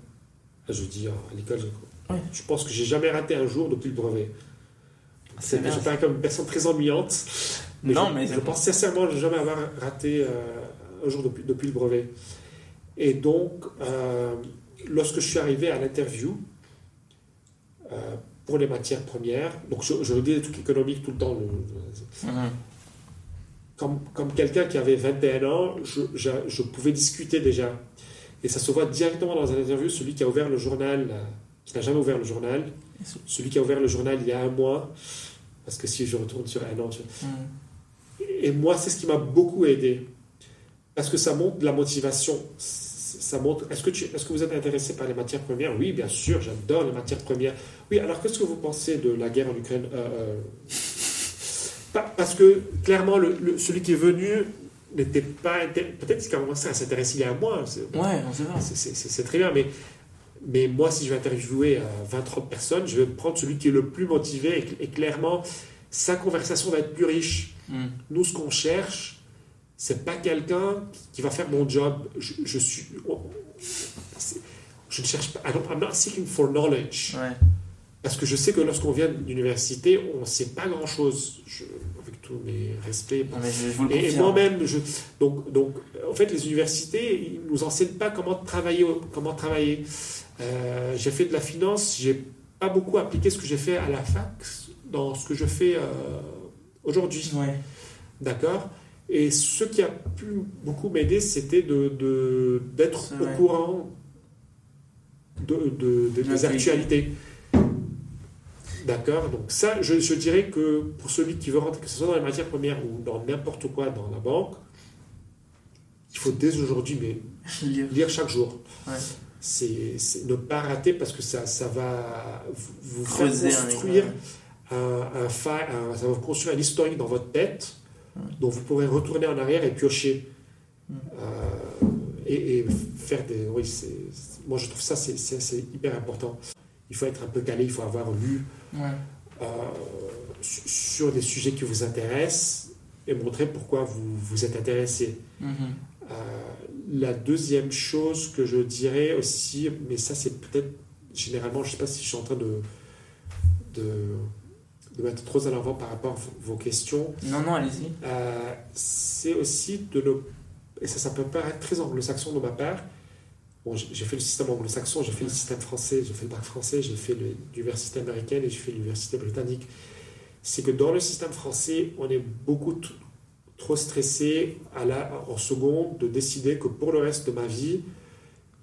Je dis à l'école, je, Ouais. je pense que j'ai jamais raté un jour depuis le brevet. C'est C'est, bien, parais comme une personne très ennuyante. Mais Non, je, mais je pense sincèrement jamais avoir raté euh, un jour depuis, depuis le brevet. Et donc, euh, lorsque je suis arrivé à l'interview euh, pour les matières premières, donc je, je redis des trucs économiques tout le temps. le- Mhm. comme, comme quelqu'un qui avait 21 ans, je, je, je pouvais discuter déjà. Et ça se voit directement dans un interview, celui qui a ouvert le journal, euh, qui n'a jamais ouvert le journal, celui qui a ouvert le journal il y a un mois, parce que si je retourne sur un an, Mhm. et moi, c'est ce qui m'a beaucoup aidé. Parce que ça montre de la motivation. Ça montre. Est-ce que, tu, est-ce que vous êtes intéressé par les matières premières? Oui, bien sûr, j'adore les matières premières. Oui, alors qu'est-ce que vous pensez de la guerre en Ukraine Euh, euh, Parce que clairement, le, le- celui qui est venu n'était pas. Peut-être qu'il a commencé à s'intéresser il y a un mois. C'est, Ouais, on sait pas. c'est, très bien, mais, mais moi, si je vais interviewer 20-30 personnes, je vais prendre celui qui est le plus motivé et, et clairement, sa conversation va être plus riche. Mhm. Nous, ce qu'on cherche, c'est pas quelqu'un qui va faire mon job. Je, je suis. c'est- Je ne cherche pas. I don't- I'm not seeking for knowledge. Ouais. Parce que je sais que lorsqu'on vient d'université, on ne sait pas grand-chose. Avec tous mes respects. Non, je, je Et, moi-même, je, donc, donc, en fait, les universités, ils nous enseignent pas comment travailler. Comment travailler. Euh, j'ai fait de la finance, j'ai pas beaucoup appliqué ce que j'ai fait à la fac dans ce que je fais euh, aujourd'hui. Ouais. D'accord? Et ce qui a pu beaucoup m'aider, c'était de- d'être au vrai. courant de, de- de- des actualités. D'accord Donc ça, je, je dirais que pour celui qui veut rentrer, que ce soit dans les matières premières ou dans n'importe quoi dans la banque, il faut dès aujourd'hui mais Lire. lire chaque jour. Ouais. C'est, c'est ne pas rater parce que ça, ça va vous, faire construire un, un fa- un- ça va vous construire un historique dans votre tête Dont vous pourrez retourner en arrière et piocher. Euh, et, et faire des oui moi je trouve ça c'est, hyper important il faut être un peu calé il faut avoir lu Ouais. euh, su- sur des sujets qui vous intéressent et montrer pourquoi vous vous êtes intéressé Mhm. euh, la deuxième chose que je dirais aussi, mais ça c'est peut-être généralement, je ne sais pas si je suis en train de, de, de mettre trop à l'avant par rapport à vos- questions, Non, non, allez-y. euh, c'est aussi de ne. Et ça, ça peut paraître très anglo-saxon de ma part. Bon, j'ai fait le système anglo-saxon, j'ai fait le système français, j'ai fait le bac français, j'ai fait le- l'université américaine et j'ai fait l'université britannique. C'est que dans le système français, on est beaucoup trop stressé à la, en seconde de décider que pour le reste de ma vie,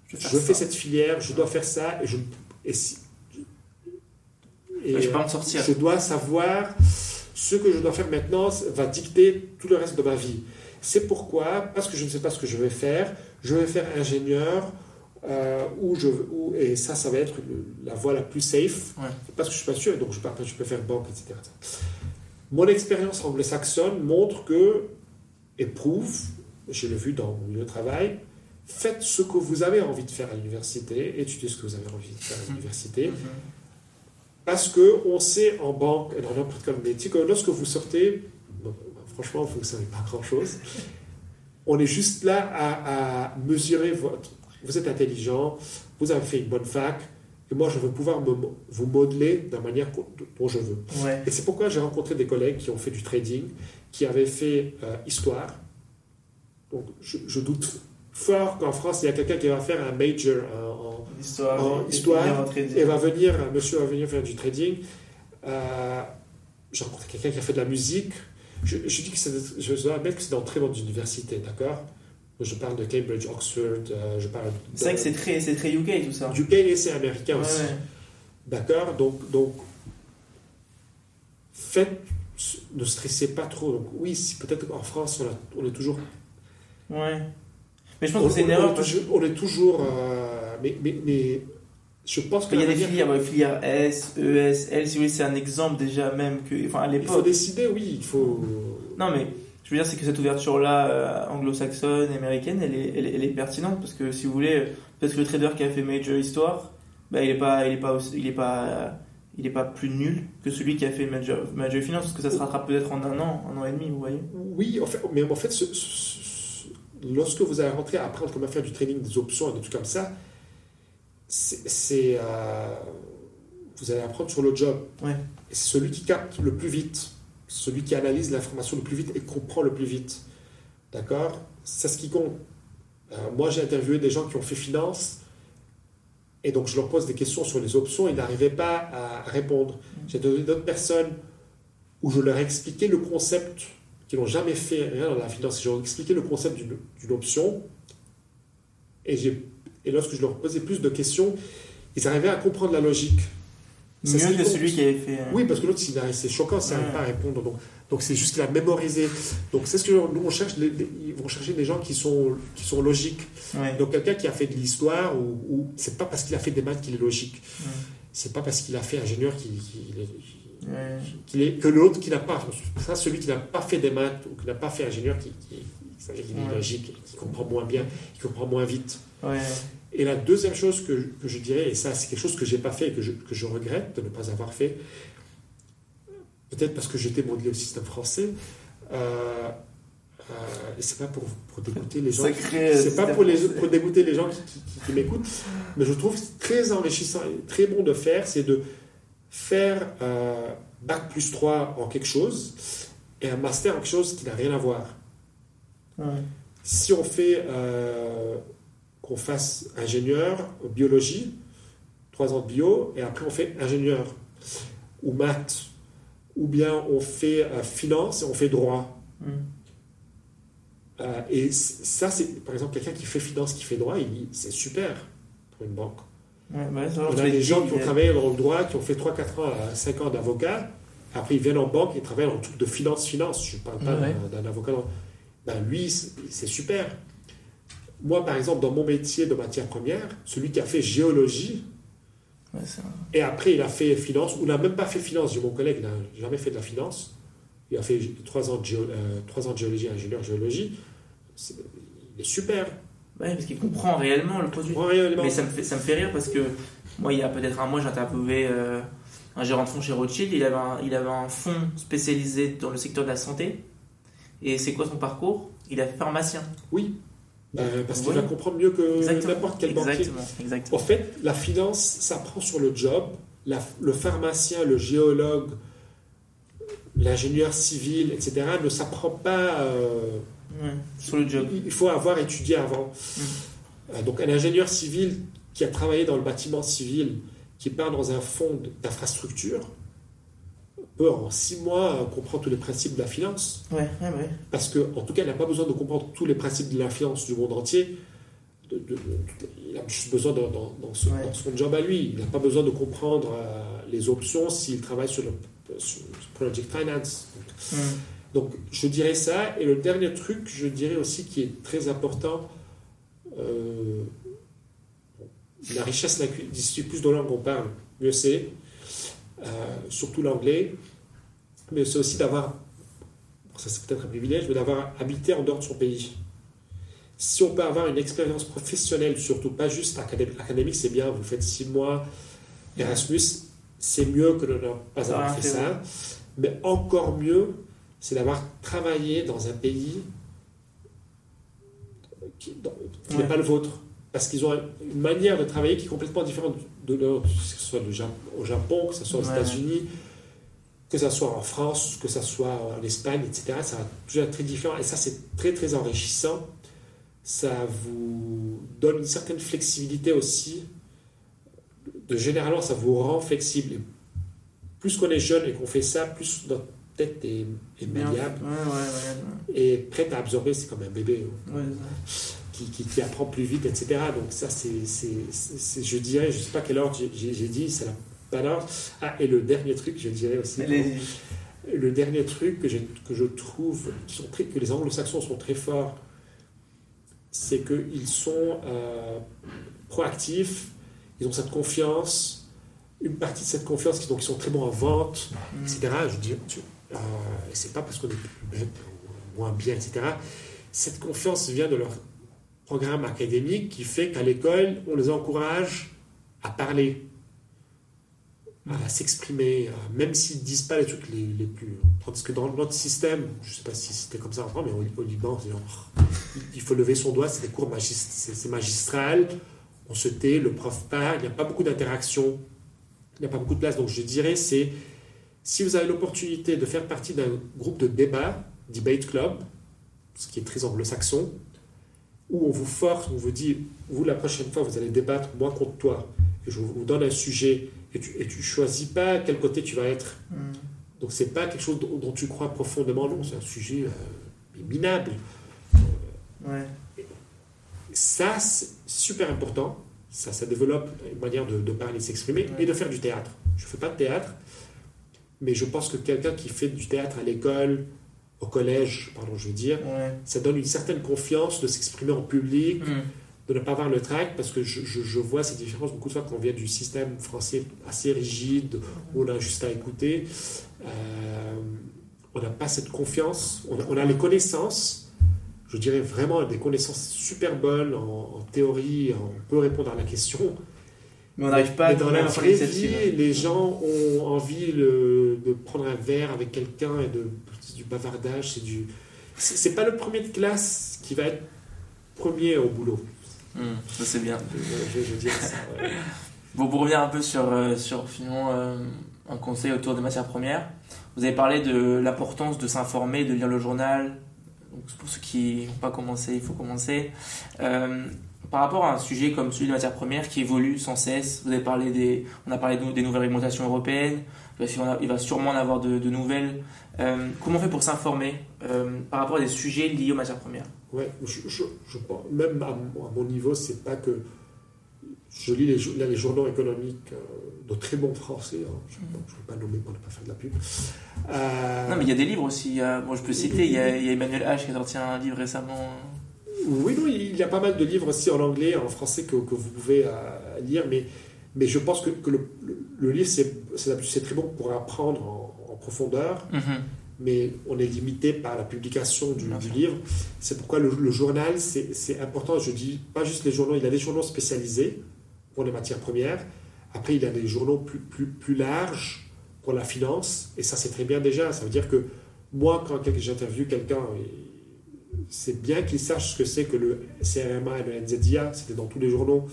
Je, je fais cette filière, je dois faire ça et je et si- et, Je vais pas en sortir. je dois savoir ce que je dois faire maintenant va dicter tout le reste de ma vie. C'est pourquoi, parce que je ne sais pas ce que je vais faire, je vais faire ingénieur euh, ou je ou, et ça, ça va être le- la voie la plus safe Ouais. parce que je suis pas sûr. Donc je après, je peux faire banque, etc. Mon expérience anglo-saxonne montre que et prouve, je l'ai vu dans mon milieu de travail, faites ce que vous avez envie de faire à l'université, étudiez ce que vous avez envie de faire à l'université. Mhm. Parce que on sait en banque et dans n'importe quel métier que lorsque vous sortez, bon, franchement, vous ne savez pas grand-chose. On est juste là à, à mesurer votre. Vous êtes intelligent, vous avez fait une bonne fac, et moi je veux pouvoir me- vous modeler de la manière dont je veux. Ouais. Et c'est pourquoi j'ai rencontré des collègues qui ont fait du trading, qui avaient fait euh, histoire. Donc je, je doute fort qu'en France il y a quelqu'un qui va faire un major en- en, Histoire. En et- histoire, va venir, monsieur va venir faire du trading. Euh, J'ai rencontré quelqu'un qui a fait de la musique. Je, je dis que c'est, je dois admettre que c'est dans très bonnes universités, d'accord Je parle de Cambridge, Oxford, euh, je parle. C'est vrai que c'est très, c'est très UK tout ça. UK et c'est américain Ouais, aussi. ouais. D'accord? Donc, donc, faites, ne stressez pas trop. Donc, oui, si peut-être qu'en France, on, a- on est toujours. Ouais. Mais je pense On, que c'est une on- erreur. est parce toujours. on est toujours, euh, mais, mais, mais je pense que qu'il y a des filières, ouais, filière S, ES, L, si vous voulez, c'est un exemple déjà même que. Enfin, à il faut l'époque. décider, oui, il faut. Non, mais je veux dire, c'est que cette ouverture-là, euh, anglo-saxonne, américaine, elle est, elle, est- elle est pertinente parce que si vous voulez, peut-être que le trader qui a fait Major Histoire, bah, il est pas, il est pas, il est pas, il est pas plus nul que celui qui a fait Major, Major Finance parce que ça se rattrape peut-être en un an, un an et demi, vous voyez. Oui, en fait, mais en fait, ce- lorsque vous allez rentrer à apprendre comment faire du trading, des options et des trucs comme ça, c'est, euh, vous allez apprendre sur le job. Ouais. Et c'est celui qui capte le plus vite, celui qui analyse l'information le plus vite et comprend le plus vite. D'accord? C'est ce qui compte. Euh, moi, j'ai interviewé des gens qui ont fait finance et donc je leur pose des questions sur les options et ils n'arrivaient pas à répondre. J'ai donné d'autres personnes où je leur ai expliqué le concept, qui n'ont jamais fait rien dans la finance, je leur ai expliqué le concept d'une option et, j'ai- et lorsque je leur posais plus de questions, ils arrivaient à comprendre la logique. Mieux que celui qui avait fait. euh, Oui, parce que l'autre, c'est choquant, ça n'arrive Ouais. pas à répondre. Donc, donc c'est juste qu'il a mémorisé. Donc, c'est ce que nous, on cherche. les- les- ils vont chercher des gens qui sont, qui sont logiques. ouais. Donc, quelqu'un qui a fait de l'histoire, ou, ou c'est pas parce qu'il a fait des maths qu'il est logique. Ouais. C'est pas parce qu'il a fait ingénieur qu'il qu'il est. Ouais. qu'il est- que l'autre qui n'a pas. Ça, celui qui n'a pas fait des maths ou qui n'a pas fait ingénieur, qui, est logique, qui comprend moins bien, qui comprend moins vite. Et la deuxième chose que, que je dirais, et ça c'est quelque chose que j'ai pas fait et que je, que je regrette de ne pas avoir fait, peut-être parce que j'étais modelé au système français, euh, euh, et c'est pas pour, pour dégoûter les gens, euh, c'est pas pour, les, français. pour dégoûter les gens qui, qui- qui- qui m'écoutent, mais je trouve très enrichissant et très bon de faire, c'est de faire euh, bac plus 3 en quelque chose et un master en quelque chose qui n'a rien à voir Ouais. si on fait euh, qu'on fasse ingénieur biologie, trois ans de bio, et après on fait ingénieur ou maths, ou bien on fait euh, finance et on fait droit. Mm. Euh, et ça, c'est par exemple quelqu'un qui fait finance, qui fait droit, il- c'est super pour une banque. Ouais, bah, On a des dit, gens qui ont travaillé dans le droit, qui ont fait 3-4 ans, à 5 ans d'avocat, après ils viennent en banque et travaillent le truc de finance-finance. Je ne parle pas Ouais. d'un avocat. Ben, lui, c'est super. Moi, par exemple, dans mon métier de matière première, celui qui a fait géologie, Ouais, c'est un- et après il a fait finance, ou n'a même pas fait finance, j'ai mon collègue, n'a jamais fait de la finance, il a fait 3 ans de, géo- euh, trois ans de géologie, ingénieur géologie, il est super. Ouais, parce qu'il comprend réellement le produit. Réellement. Mais ça me, fait, ça me fait rire parce que moi, il y a peut-être un mois, j'ai interviewé euh, un gérant de fonds chez Rothschild. Il avait, un, il avait un fonds spécialisé dans le secteur de la santé. Et c'est quoi son parcours? Il est pharmacien. Oui, Ben, parce qu'il va comprendre mieux que n'importe quel banquier. Exactement. Exactement. En fait, la finance s'apprend sur le job. La- le pharmacien, le géologue, l'ingénieur civil, etc., ne s'apprend pas. euh, sur le job. il faut avoir étudié avant. Euh, donc, un ingénieur civil qui a travaillé dans le bâtiment civil, qui part dans un fonds d'infrastructure, peut en six mois euh, comprendre tous les principes de la finance. Ouais, ouais, ouais. Parce que, en tout cas, il n'a pas besoin de comprendre tous les principes de la finance du monde entier. De- de- de- il a juste besoin dans, dans- dans son, Ouais. dans son job à lui. Il n'a pas besoin de comprendre euh, les options s'il travaille sur le sur project finance. Mm. Donc, je dirais ça. Et le dernier truc, je dirais aussi qui est très important, euh, la richesse lingu- d'ici plus de langues on parle, mieux c'est. Euh, surtout l'anglais. Mais c'est aussi d'avoir, ça c'est peut-être un privilège, mais d'avoir habité en dehors de son pays. Si on peut avoir une expérience professionnelle, surtout pas juste académique, académique c'est bien, vous faites six mois Erasmus, c'est mieux que de ne pas avoir a fait fait, ça. Mais encore mieux, c'est d'avoir travaillé dans un pays qui, n'est pas le vôtre. Parce qu'ils ont une manière de travailler qui est complètement différente de leur, que ce soit au Japon, que ce soit aux Ouais. États-Unis, que ce soit en France, que ce soit en Espagne, etc. Ça va toujours être très différent. Et ça, c'est très, très enrichissant. Ça vous donne une certaine flexibilité aussi. De généralement, ça vous rend flexible. Et plus qu'on est jeune et qu'on fait ça, plus notre tête est, est malléable Ouais, ouais, ouais. et prête à absorber, c'est comme un bébé ouais. Ouais, qui, qui, qui apprend plus vite, etc. Donc ça, c'est, je dirais, je sais pas quelle ordre j'ai, dit, c'est la ordre. Ah, et le dernier truc, je dirais aussi, le dernier truc que, que je trouve qui sont très- que les anglo-saxons sont très forts, c'est qu'ils sont euh, proactifs, ils ont cette confiance, une partie de cette confiance, qui- donc ils sont très bons en vente, etc. Je dis, tu- euh, c'est pas parce qu'on est plus bête ou moins bien, etc. Cette confiance vient de leur programme académique qui fait qu'à l'école, on les encourage à parler, à s'exprimer, même s'ils ne disent pas les trucs les, plus. Tandis que dans notre système, je ne sais pas si c'était comme ça en France, mais au, au Liban, il faut lever son doigt, c'est des cours magis- c'est c'est magistral, on se tait, le prof parle, il n'y a pas beaucoup d'interaction, il n'y a pas beaucoup de place. Donc je dirais, c'est si vous avez l'opportunité de faire partie d'un groupe de débat, debate club, ce qui est très anglo-saxon, où on vous force, on vous dit, vous la prochaine fois, vous allez débattre moi contre toi, et je vous donne un sujet, et tu, et tu choisis pas quel côté tu vas être. Mm. Donc c'est pas quelque chose dont, dont tu crois profondément, non, c'est un sujet euh, minable. Ouais. Ça, c'est super important. Ça, ça développe une manière de, de parler, de s'exprimer Ouais. et de faire du théâtre. Je fais pas de théâtre, mais je pense que quelqu'un qui fait du théâtre à l'école, au collège, pardon, je veux dire, Ouais. ça donne une certaine confiance de s'exprimer en public, Mm. de ne pas avoir le trac, parce que je, je- je vois ces différences beaucoup de fois quand on vient du système français assez rigide, où on a juste à écouter. Euh, on n'a pas cette confiance, on a, on a les connaissances, je dirais vraiment des connaissances super bonnes en, en théorie, on peut répondre à la question. Mais on n'arrive pas Mais à dans la vraie vie, les gens ont envie le- de prendre un verre avec quelqu'un et de c'est du bavardage, c'est du. C'est pas le premier de classe qui va être premier au boulot. Mm, Ça c'est bien. Je, je, je dirais ça. ouais. Bon, pour revenir un peu sur, euh, sur finalement euh, un conseil autour des matières premières, vous avez parlé de l'importance de s'informer, de lire le journal. Donc, pour ceux qui n'ont pas commencé, il faut commencer. Euh, par rapport à un sujet comme celui des matières premières qui évolue sans cesse, vous avez parlé des, on a parlé de- des nouvelles réglementations européennes, il va sûrement- en avoir de, de nouvelles. Euh, comment on fait pour s'informer euh, par rapport à des sujets liés aux matières premières? Ouais, je, je, je pense, même à mon, à mon niveau, c'est pas que je lis les, là, les journaux économiques euh, de très bons français, hein, je ne vais pas nommer pour ne pas faire de la pub. Non, mais il y a des livres aussi. bon, je peux citer, il y, a, il y a Emmanuel H qui a sorti un livre récemment. Oui, non, il y a pas mal de livres aussi en anglais, en français que, que vous pouvez euh, lire, mais, mais je pense que, que le, livre, c'est très bon pour apprendre en, en profondeur, Mhm. mais on est limité par la publication du, livre. C'est pourquoi le, le journal, c'est important. Je dis pas juste les journaux, il y a des journaux spécialisés pour les matières premières. Après, il y a des journaux plus, plus, plus larges pour la finance, et ça, c'est très bien déjà. Ça veut dire que moi, quand j'interviewe quelqu'un, c'est bien qu'il sache ce que c'est que le CRMA et le NZIA, c'était dans tous les journaux.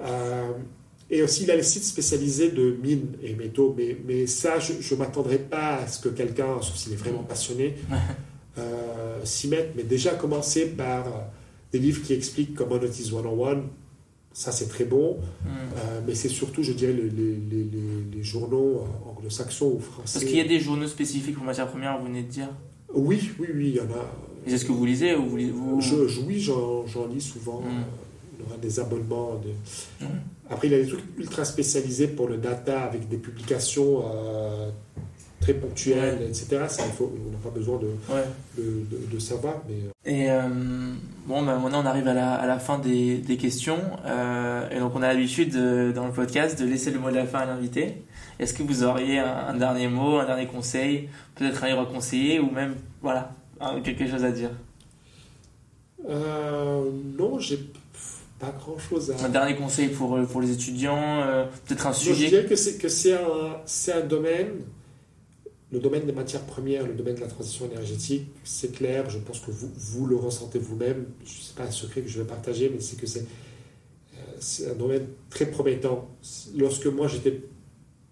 Euh, et aussi, il a les sites spécialisés de mines et métaux, mais, mais ça, je ne m'attendrai pas à ce que quelqu'un, sauf s'il est vraiment passionné, euh, s'y mette. Mais déjà, commencer par des livres qui expliquent Commodities 101, ça c'est très bon. Mhm. Euh, mais c'est surtout, je dirais, les, les, les, journaux anglo-saxons ou français. Parce qu'il y a des journaux spécifiques pour matières premières, vous venez de dire? Oui, oui, oui, il y en a. Et c'est ce que vous lisez ou vous, lisez- vous... Je, je- oui, j'en lis souvent. Mm. euh, On aura des abonnements. de- Mm. Après, il y a des trucs ultra spécialisés pour le data avec des publications euh, très ponctuelles, etc. Ça, il faut, on n'a pas besoin de, Ouais. de, de- de savoir. Mais, euh, Et euh, bon, ben, maintenant on arrive à la, à la fin des, des questions. Euh, et donc on a l'habitude dans le podcast de laisser le mot de la fin à l'invité. Est-ce que vous auriez un, un dernier mot, un dernier conseil, peut-être un livre conseiller ou même voilà, un- quelque chose à dire euh, non, j'ai pas grand-chose à. Un dernier conseil pour, euh, pour les étudiants, euh, peut-être un Non, je sujet. dirais que c'est que c'est un, c'est un domaine, le domaine des matières premières, le domaine de la transition énergétique, c'est clair, je pense que vous, vous le ressentez vous-même, je sais pas un secret que je vais partager, mais c'est que c'est euh, c'est un domaine très promettant. Lorsque moi j'étais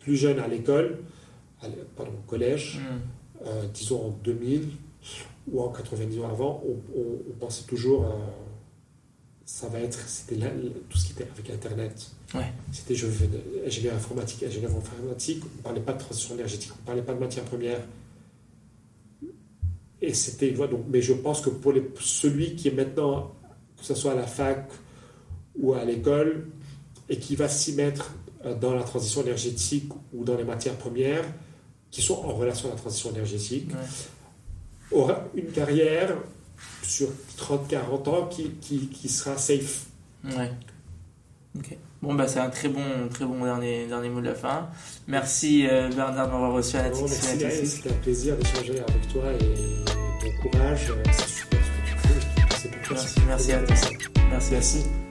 plus jeune à l'école, à pardon, au collège, Hmm. euh, disons en 2000 ou en 90 ans avant, on, on- on pensait toujours ça va être c'était tout ce qui était avec Internet. Ouais. C'était je ingénieur informatique, ingénieur informatique, on ne parlait pas de transition énergétique, on ne parlait pas de matières premières. et c'était une voie. Donc, mais je pense que pour les, celui qui est maintenant, que ce soit à la fac ou à l'école, et qui va s'y mettre euh, dans la transition énergétique ou dans les matières premières, qui sont en relation à la transition énergétique, aura une carrière sur 30-40 ans qui, qui, qui, sera safe. Ouais. Ok. Bon, bah, c'est un très bon, très bon dernier, dernier mot de la fin. Merci euh, Bernard de m'avoir reçu à la Merci C'était un plaisir d'échanger avec toi et bon courage. C'est super ce que tu fais. Merci, merci à tous. Merci. merci.